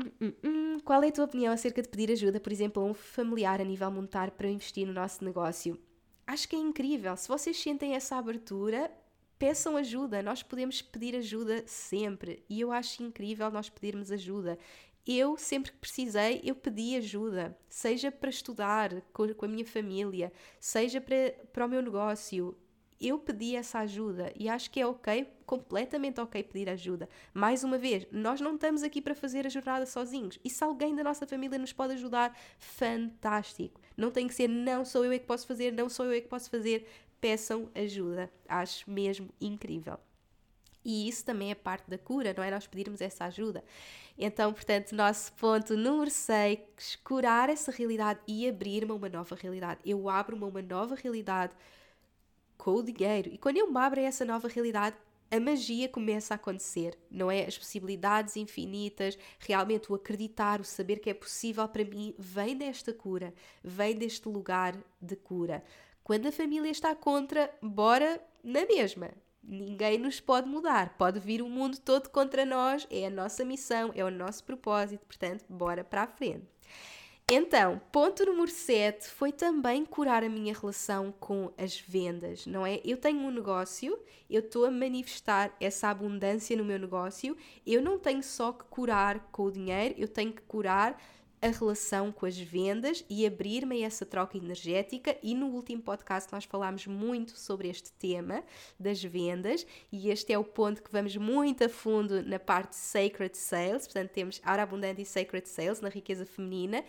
Hum, hum, hum. Qual é a tua opinião acerca de pedir ajuda, por exemplo, a um familiar a nível monetário para investir no nosso negócio? Acho que é incrível. Se vocês sentem essa abertura, peçam ajuda. Nós podemos pedir ajuda sempre. E eu acho incrível nós pedirmos ajuda. Eu, sempre que precisei, eu pedi ajuda. Seja para estudar com, a minha família, seja para, para o meu negócio eu pedi essa ajuda e acho que é ok, completamente ok pedir ajuda. Mais uma vez, nós não estamos aqui para fazer a jornada sozinhos. E se alguém da nossa família nos pode ajudar, fantástico. Não tem que ser não sou eu é que posso fazer, não sou eu é que posso fazer. Peçam ajuda. Acho mesmo incrível. E isso também é parte da cura, não é? Nós pedirmos essa ajuda. Então, portanto, nosso ponto número 6, curar essa realidade e abrir-me a uma nova realidade. Eu abro-me a uma nova realidade com o dinheiro. E quando eu me abro a essa nova realidade, a magia começa a acontecer, não é? As possibilidades infinitas, realmente o acreditar, o saber que é possível para mim, vem desta cura, vem deste lugar de cura. Quando a família está contra, bora na mesma. Ninguém nos pode mudar, pode vir o mundo todo contra nós, é a nossa missão, é o nosso propósito, portanto, bora para a frente. Então, ponto número 7 foi também curar a minha relação com as vendas, não é? Eu tenho um negócio, eu estou a manifestar essa abundância no meu negócio, eu não tenho só que curar com o dinheiro, eu tenho que curar a relação com as vendas e abrir-me a essa troca energética. E no último podcast nós falámos muito sobre este tema das vendas, e este é o ponto que vamos muito a fundo na parte Sacred Sales. Portanto, temos Aura Abundante e Sacred Sales na riqueza feminina.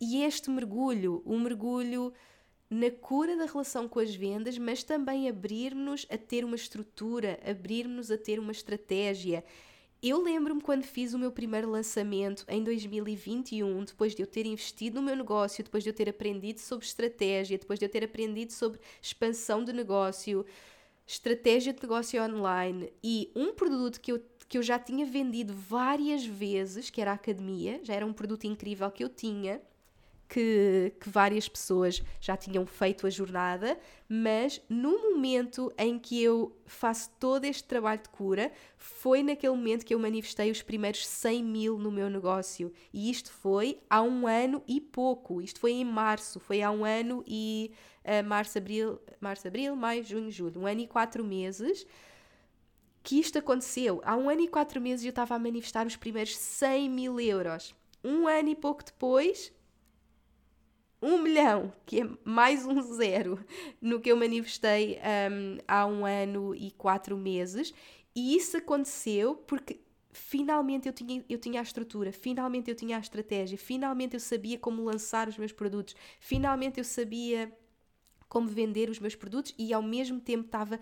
E este mergulho, o um mergulho na cura da relação com as vendas, mas também abrir-nos a ter uma estrutura, abrir-nos a ter uma estratégia. Eu lembro-me quando fiz o meu primeiro lançamento em 2021, depois de eu ter investido no meu negócio, depois de eu ter aprendido sobre estratégia, depois de eu ter aprendido sobre expansão de negócio, estratégia de negócio online e um produto que eu, que eu já tinha vendido várias vezes, que era a academia, já era um produto incrível que eu tinha que, que, várias pessoas já tinham feito a jornada, mas no momento em que eu faço todo este trabalho de cura, foi naquele momento que eu manifestei os primeiros 100 mil no meu negócio. E isto foi há um ano e pouco. Isto foi em março, foi há um ano e uh, março, abril, março, abril, maio, junho, julho, um ano e quatro meses que isto aconteceu. Há um ano e quatro meses eu estava a manifestar os primeiros 100 mil euros. Um ano e pouco depois, um milhão, que é mais um zero no que eu manifestei um, há um ano e quatro meses. E isso aconteceu porque finalmente eu tinha, eu tinha a estrutura, finalmente eu tinha a estratégia, finalmente eu sabia como lançar os meus produtos, finalmente eu sabia como vender os meus produtos e ao mesmo tempo estava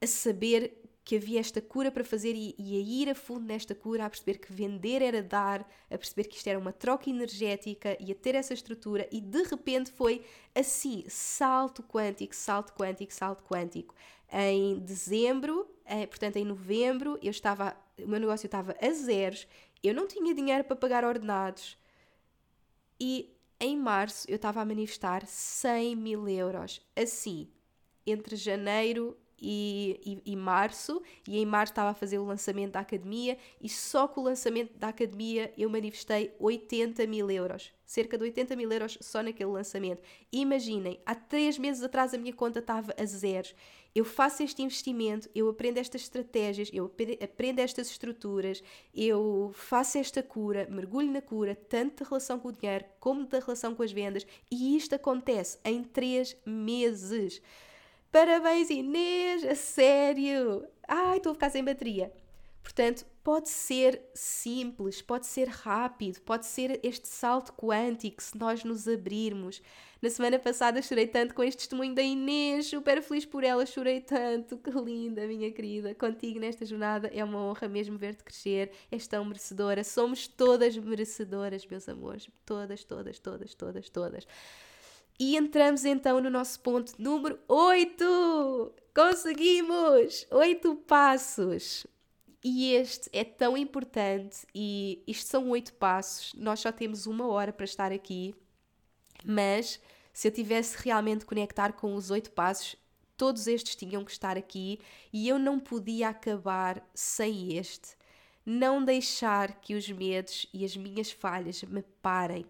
a saber que havia esta cura para fazer e, e, a ir a fundo nesta cura, a perceber que vender era dar, a perceber que isto era uma troca energética e a ter essa estrutura, e de repente foi assim: salto quântico, salto quântico, salto quântico. Em dezembro, eh, portanto em novembro, eu estava, o meu negócio estava a zeros, eu não tinha dinheiro para pagar ordenados, e em março eu estava a manifestar 100 mil euros, assim, entre janeiro e, e, e, março, e em março estava a fazer o lançamento da academia, e só com o lançamento da academia eu manifestei 80 mil euros. Cerca de 80 mil euros só naquele lançamento. Imaginem, há três meses atrás a minha conta estava a zeros. Eu faço este investimento, eu aprendo estas estratégias, eu aprendo estas estruturas, eu faço esta cura, mergulho na cura, tanto da relação com o dinheiro como da relação com as vendas, e isto acontece em três meses. Parabéns, Inês! A sério! Ai, estou a ficar sem bateria. Portanto, pode ser simples, pode ser rápido, pode ser este salto quântico se nós nos abrirmos. Na semana passada chorei tanto com este testemunho da Inês, super feliz por ela, chorei tanto. Que linda, minha querida. Contigo nesta jornada é uma honra mesmo ver-te crescer. És tão merecedora. Somos todas merecedoras, meus amores. Todas, todas, todas, todas, todas. E entramos então no nosso ponto número 8! Conseguimos! Oito passos! E este é tão importante, e isto são oito passos. Nós só temos uma hora para estar aqui, mas se eu tivesse realmente conectar com os oito passos, todos estes tinham que estar aqui e eu não podia acabar sem este. Não deixar que os medos e as minhas falhas me parem.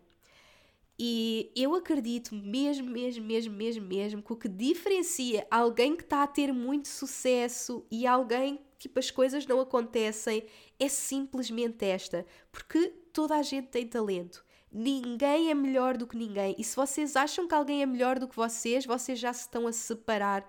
E eu acredito mesmo, mesmo, mesmo, mesmo, mesmo que o que diferencia alguém que está a ter muito sucesso e alguém tipo as coisas não acontecem é simplesmente esta, porque toda a gente tem talento. Ninguém é melhor do que ninguém. E se vocês acham que alguém é melhor do que vocês, vocês já se estão a separar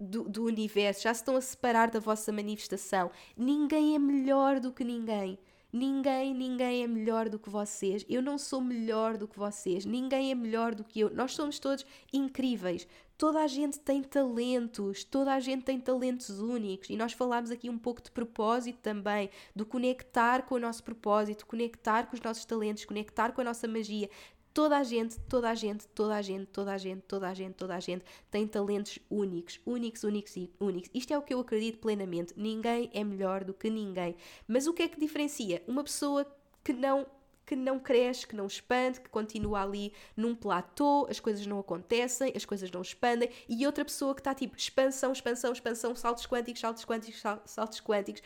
do, do universo, já se estão a separar da vossa manifestação. Ninguém é melhor do que ninguém. Ninguém, ninguém é melhor do que vocês. Eu não sou melhor do que vocês. Ninguém é melhor do que eu. Nós somos todos incríveis. Toda a gente tem talentos, toda a gente tem talentos únicos. E nós falámos aqui um pouco de propósito também, do conectar com o nosso propósito, conectar com os nossos talentos, conectar com a nossa magia. Toda a gente, toda a gente, toda a gente, toda a gente, toda a gente, toda a gente tem talentos únicos, únicos, únicos e únicos. Isto é o que eu acredito plenamente. Ninguém é melhor do que ninguém. Mas o que é que diferencia uma pessoa que não que não cresce, que não expande, que continua ali num platô, as coisas não acontecem, as coisas não expandem, e outra pessoa que está tipo expansão, expansão, expansão, saltos quânticos, saltos quânticos, saltos quânticos.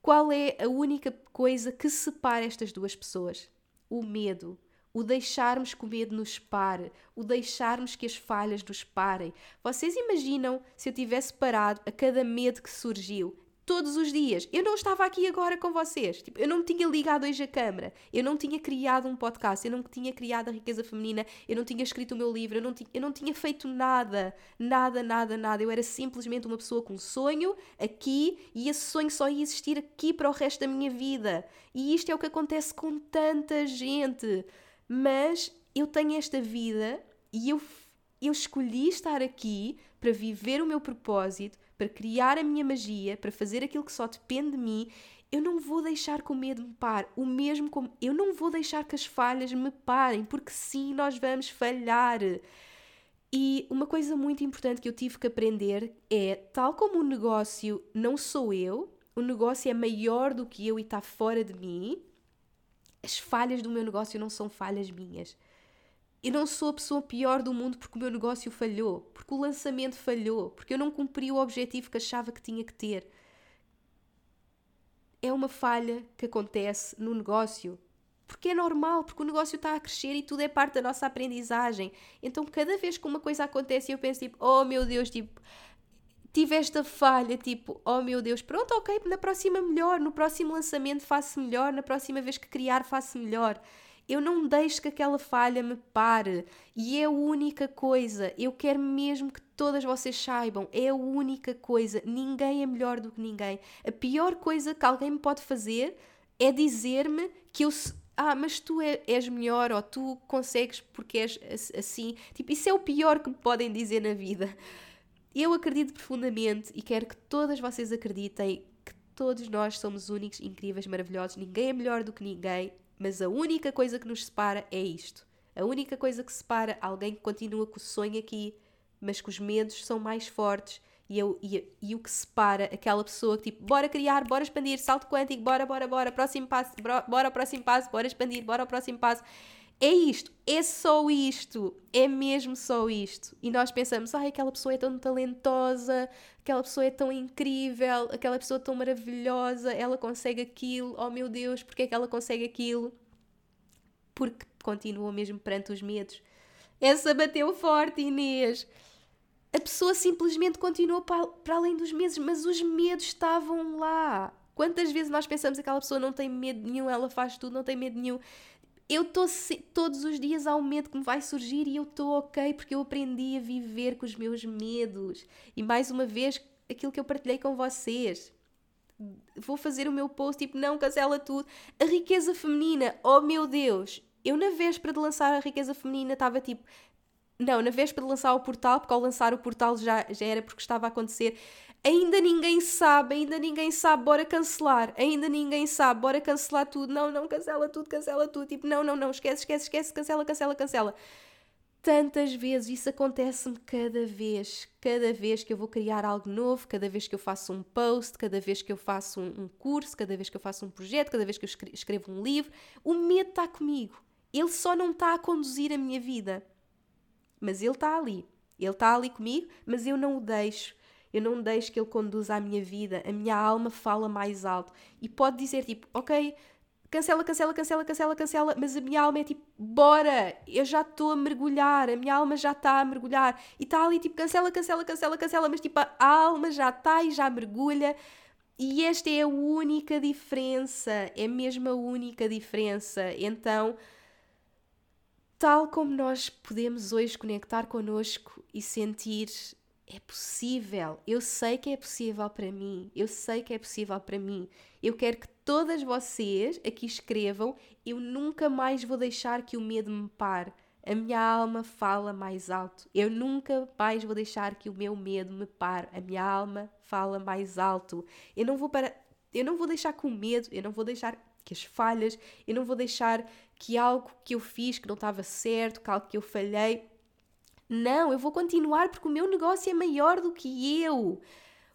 Qual é a única coisa que separa estas duas pessoas? O medo o deixarmos que o medo nos pare, o deixarmos que as falhas nos parem. Vocês imaginam se eu tivesse parado a cada medo que surgiu? Todos os dias. Eu não estava aqui agora com vocês. Tipo, eu não tinha ligado hoje a câmara. Eu não tinha criado um podcast. Eu não tinha criado a riqueza feminina. Eu não tinha escrito o meu livro. Eu não, eu não tinha feito nada. Nada, nada, nada. Eu era simplesmente uma pessoa com um sonho aqui e esse sonho só ia existir aqui para o resto da minha vida. E isto é o que acontece com tanta gente mas eu tenho esta vida e eu, eu escolhi estar aqui para viver o meu propósito, para criar a minha magia, para fazer aquilo que só depende de mim. Eu não vou deixar que o medo me pare, o mesmo como eu não vou deixar que as falhas me parem, porque sim, nós vamos falhar. E uma coisa muito importante que eu tive que aprender é, tal como o negócio não sou eu, o negócio é maior do que eu e está fora de mim, as falhas do meu negócio não são falhas minhas. Eu não sou a pessoa pior do mundo porque o meu negócio falhou, porque o lançamento falhou, porque eu não cumpri o objetivo que achava que tinha que ter. É uma falha que acontece no negócio, porque é normal, porque o negócio está a crescer e tudo é parte da nossa aprendizagem. Então, cada vez que uma coisa acontece, eu penso tipo, oh meu Deus, tipo, tive esta falha, tipo, oh meu Deus, pronto, ok, na próxima melhor, no próximo lançamento faço melhor, na próxima vez que criar faço melhor. Eu não deixo que aquela falha me pare. E é a única coisa. Eu quero mesmo que todas vocês saibam. É a única coisa. Ninguém é melhor do que ninguém. A pior coisa que alguém me pode fazer é dizer-me que eu. Ah, mas tu é, és melhor ou tu consegues porque és assim. Tipo, isso é o pior que me podem dizer na vida. Eu acredito profundamente e quero que todas vocês acreditem que todos nós somos únicos, incríveis, maravilhosos. Ninguém é melhor do que ninguém, mas a única coisa que nos separa é isto. A única coisa que separa alguém que continua com o sonho aqui, mas que os medos são mais fortes e, eu, e, e, o que separa aquela pessoa que tipo, bora criar, bora expandir, salto quântico, bora, bora, bora, próximo passo, bora, próximo passo, bora expandir, bora ao próximo passo. É isto, é só isto, é mesmo só isto. E nós pensamos, ai, aquela pessoa é tão talentosa, aquela pessoa é tão incrível, aquela pessoa é tão maravilhosa, ela consegue aquilo, oh meu Deus, porque é que ela consegue aquilo? Porque continua mesmo perante os medos. Essa bateu forte, Inês. A pessoa simplesmente continuou para, para além dos medos, mas os medos estavam lá. Quantas vezes nós pensamos que aquela pessoa não tem medo nenhum, ela faz tudo, não tem medo nenhum eu estou todos os dias um medo que me vai surgir e eu estou ok porque eu aprendi a viver com os meus medos. E mais uma vez, aquilo que eu partilhei com vocês. Vou fazer o meu post tipo, não cancela tudo. A riqueza feminina, oh meu Deus! Eu na véspera de lançar a riqueza feminina estava tipo, não, na véspera de lançar o portal, porque ao lançar o portal já, já era porque estava a acontecer. Ainda ninguém sabe, ainda ninguém sabe, bora cancelar. Ainda ninguém sabe, bora cancelar tudo. Não, não, cancela tudo, cancela tudo. Tipo, não, não, não, esquece, esquece, esquece, cancela, cancela, cancela. Tantas vezes, isso acontece-me cada vez, cada vez que eu vou criar algo novo, cada vez que eu faço um post, cada vez que eu faço um, um curso, cada vez que eu faço um projeto, cada vez que eu escrevo um livro, o medo está comigo. Ele só não está a conduzir a minha vida. Mas ele está ali. Ele está ali comigo, mas eu não o deixo eu não deixo que ele conduza a minha vida, a minha alma fala mais alto. E pode dizer tipo, ok, cancela, cancela, cancela, cancela, cancela, mas a minha alma é tipo, bora, eu já estou a mergulhar, a minha alma já está a mergulhar. E está ali tipo, cancela, cancela, cancela, cancela, mas tipo, a alma já está e já mergulha. E esta é a única diferença, é mesmo a única diferença. Então, tal como nós podemos hoje conectar connosco e sentir é possível, eu sei que é possível para mim, eu sei que é possível para mim. Eu quero que todas vocês aqui escrevam: eu nunca mais vou deixar que o medo me pare. A minha alma fala mais alto. Eu nunca mais vou deixar que o meu medo me pare. A minha alma fala mais alto. Eu não vou para eu não vou deixar o medo, eu não vou deixar que as falhas, eu não vou deixar que algo que eu fiz que não estava certo, que algo que eu falhei, não, eu vou continuar porque o meu negócio é maior do que eu.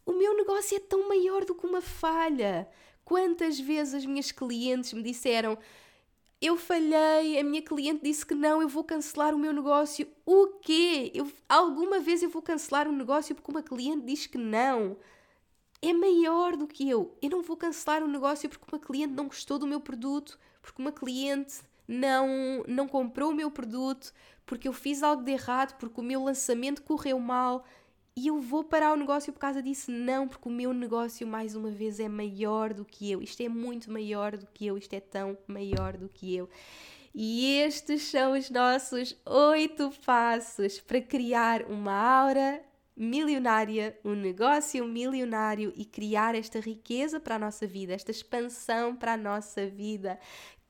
O meu negócio é tão maior do que uma falha. Quantas vezes as minhas clientes me disseram: Eu falhei, a minha cliente disse que não, eu vou cancelar o meu negócio. O quê? Eu, alguma vez eu vou cancelar um negócio porque uma cliente diz que não? É maior do que eu. Eu não vou cancelar um negócio porque uma cliente não gostou do meu produto, porque uma cliente não, não comprou o meu produto, porque eu fiz algo de errado, porque o meu lançamento correu mal e eu vou parar o negócio por causa disso. Não, porque o meu negócio, mais uma vez, é maior do que eu. Isto é muito maior do que eu, isto é tão maior do que eu. E estes são os nossos oito passos para criar uma aura milionária, um negócio milionário e criar esta riqueza para a nossa vida, esta expansão para a nossa vida.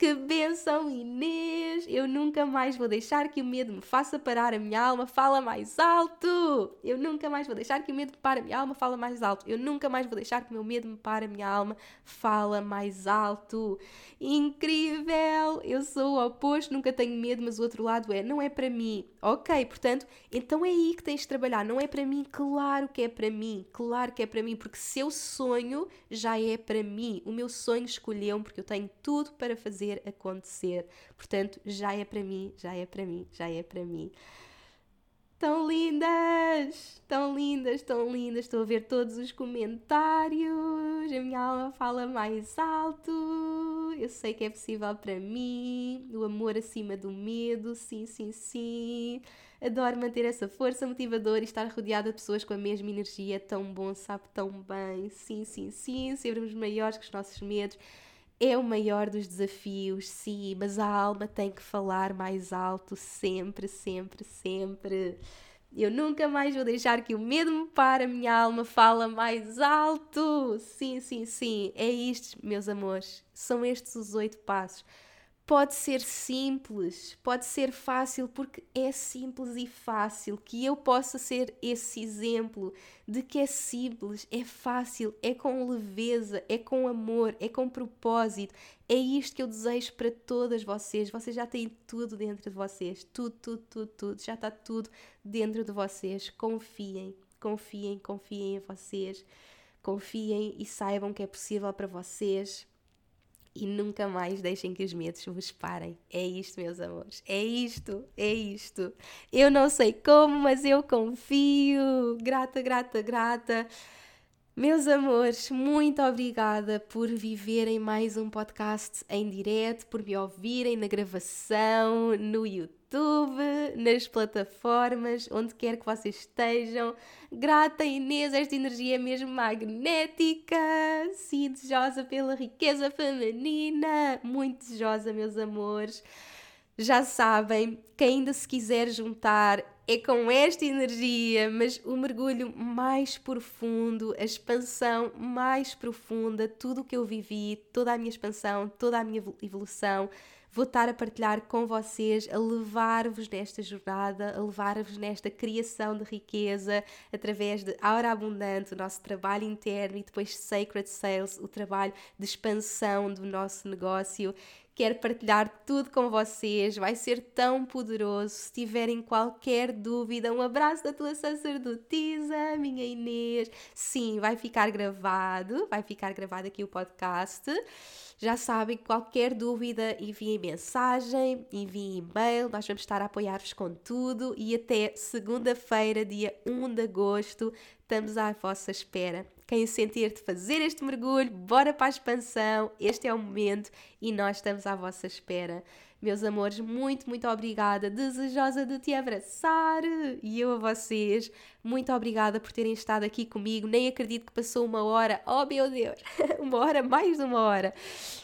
Que benção, Inês! Eu nunca mais vou deixar que o medo me faça parar a minha alma, fala mais alto! Eu nunca mais vou deixar que o medo me pare a minha alma, fala mais alto. Eu nunca mais vou deixar que o meu medo me pare a minha alma, fala mais alto. Incrível! Eu sou o oposto, nunca tenho medo, mas o outro lado é, não é para mim. Ok, portanto, então é aí que tens de trabalhar. Não é para mim, claro que é para mim, claro que é para mim, porque seu sonho já é para mim. O meu sonho escolheu-me porque eu tenho tudo para fazer fazer acontecer. Portanto, já é para mim, já é para mim, já é para mim. Tão lindas, tão lindas, tão lindas. Estou a ver todos os comentários. A minha alma fala mais alto. Eu sei que é possível para mim. O amor acima do medo. Sim, sim, sim. Adoro manter essa força motivadora e estar rodeada de pessoas com a mesma energia. É tão bom, sabe tão bem. Sim, sim, sim. Sermos maiores que os nossos medos é o maior dos desafios, sim, mas a alma tem que falar mais alto sempre, sempre, sempre. Eu nunca mais vou deixar que o medo me pare, a minha alma fala mais alto. Sim, sim, sim, é isto, meus amores. São estes os oito passos pode ser simples, pode ser fácil, porque é simples e fácil. Que eu possa ser esse exemplo de que é simples, é fácil, é com leveza, é com amor, é com propósito. É isto que eu desejo para todas vocês. Vocês já têm tudo dentro de vocês. Tudo, tudo, tudo, tudo. Já está tudo dentro de vocês. Confiem, confiem, confiem em vocês. Confiem e saibam que é possível para vocês e nunca mais deixem que os medos vos parem. É isto, meus amores. É isto, é isto. Eu não sei como, mas eu confio. Grata, grata, grata. Meus amores, muito obrigada por viverem mais um podcast em direto, por me ouvirem na gravação, no YouTube, nas plataformas, onde quer que vocês estejam. Grata Inês, esta energia é mesmo magnética, sim, desejosa pela riqueza feminina, muito desejosa, meus amores. Já sabem, quem ainda se quiser juntar é com esta energia, mas o mergulho mais profundo, a expansão mais profunda, tudo o que eu vivi, toda a minha expansão, toda a minha evolução, vou estar a partilhar com vocês, a levar-vos nesta jornada, a levar-vos nesta criação de riqueza através de Aura Abundante, o nosso trabalho interno e depois Sacred Sales, o trabalho de expansão do nosso negócio quero partilhar tudo com vocês, vai ser tão poderoso. Se tiverem qualquer dúvida, um abraço da tua sacerdotisa, minha Inês. Sim, vai ficar gravado, vai ficar gravado aqui o podcast. Já sabem, qualquer dúvida, enviem mensagem, enviem e-mail, nós vamos estar a apoiar-vos com tudo e até segunda-feira, dia 1 de agosto, estamos à vossa espera. Quem sentir de fazer este mergulho, bora para a expansão, este é o momento e nós estamos à vossa espera. Meus amores, muito, muito obrigada. Desejosa de te abraçar. E eu a vocês, muito obrigada por terem estado aqui comigo. Nem acredito que passou uma hora. Oh, meu Deus! uma hora, mais de uma hora.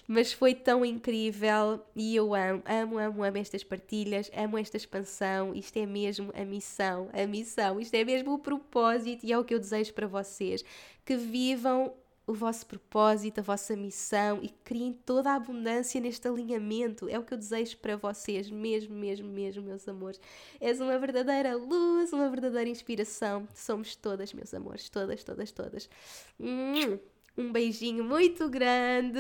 Mas foi tão incrível e eu amo, amo, amo, amo estas partilhas, amo esta expansão. Isto é mesmo a missão, a missão. Isto é mesmo o propósito e é o que eu desejo para vocês. Que vivam o vosso propósito, a vossa missão e criem toda a abundância neste alinhamento. É o que eu desejo para vocês, mesmo, mesmo, mesmo, meus amores. És uma verdadeira luz, uma verdadeira inspiração. Somos todas, meus amores, todas, todas, todas. Hum. Um beijinho muito grande.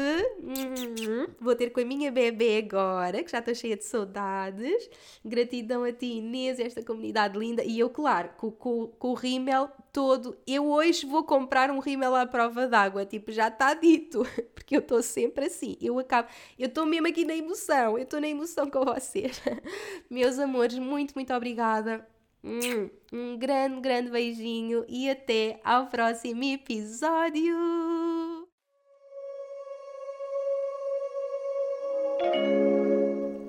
Vou ter com a minha bebê agora, que já estou cheia de saudades. Gratidão a ti, Inês, esta comunidade linda. E eu, claro, com, com, com o rímel todo. Eu hoje vou comprar um rímel à prova d'água. Tipo, já está dito. Porque eu estou sempre assim. Eu acabo. Eu estou mesmo aqui na emoção. Eu estou na emoção com vocês. Meus amores, muito, muito obrigada um grande, grande beijinho e até ao próximo episódio!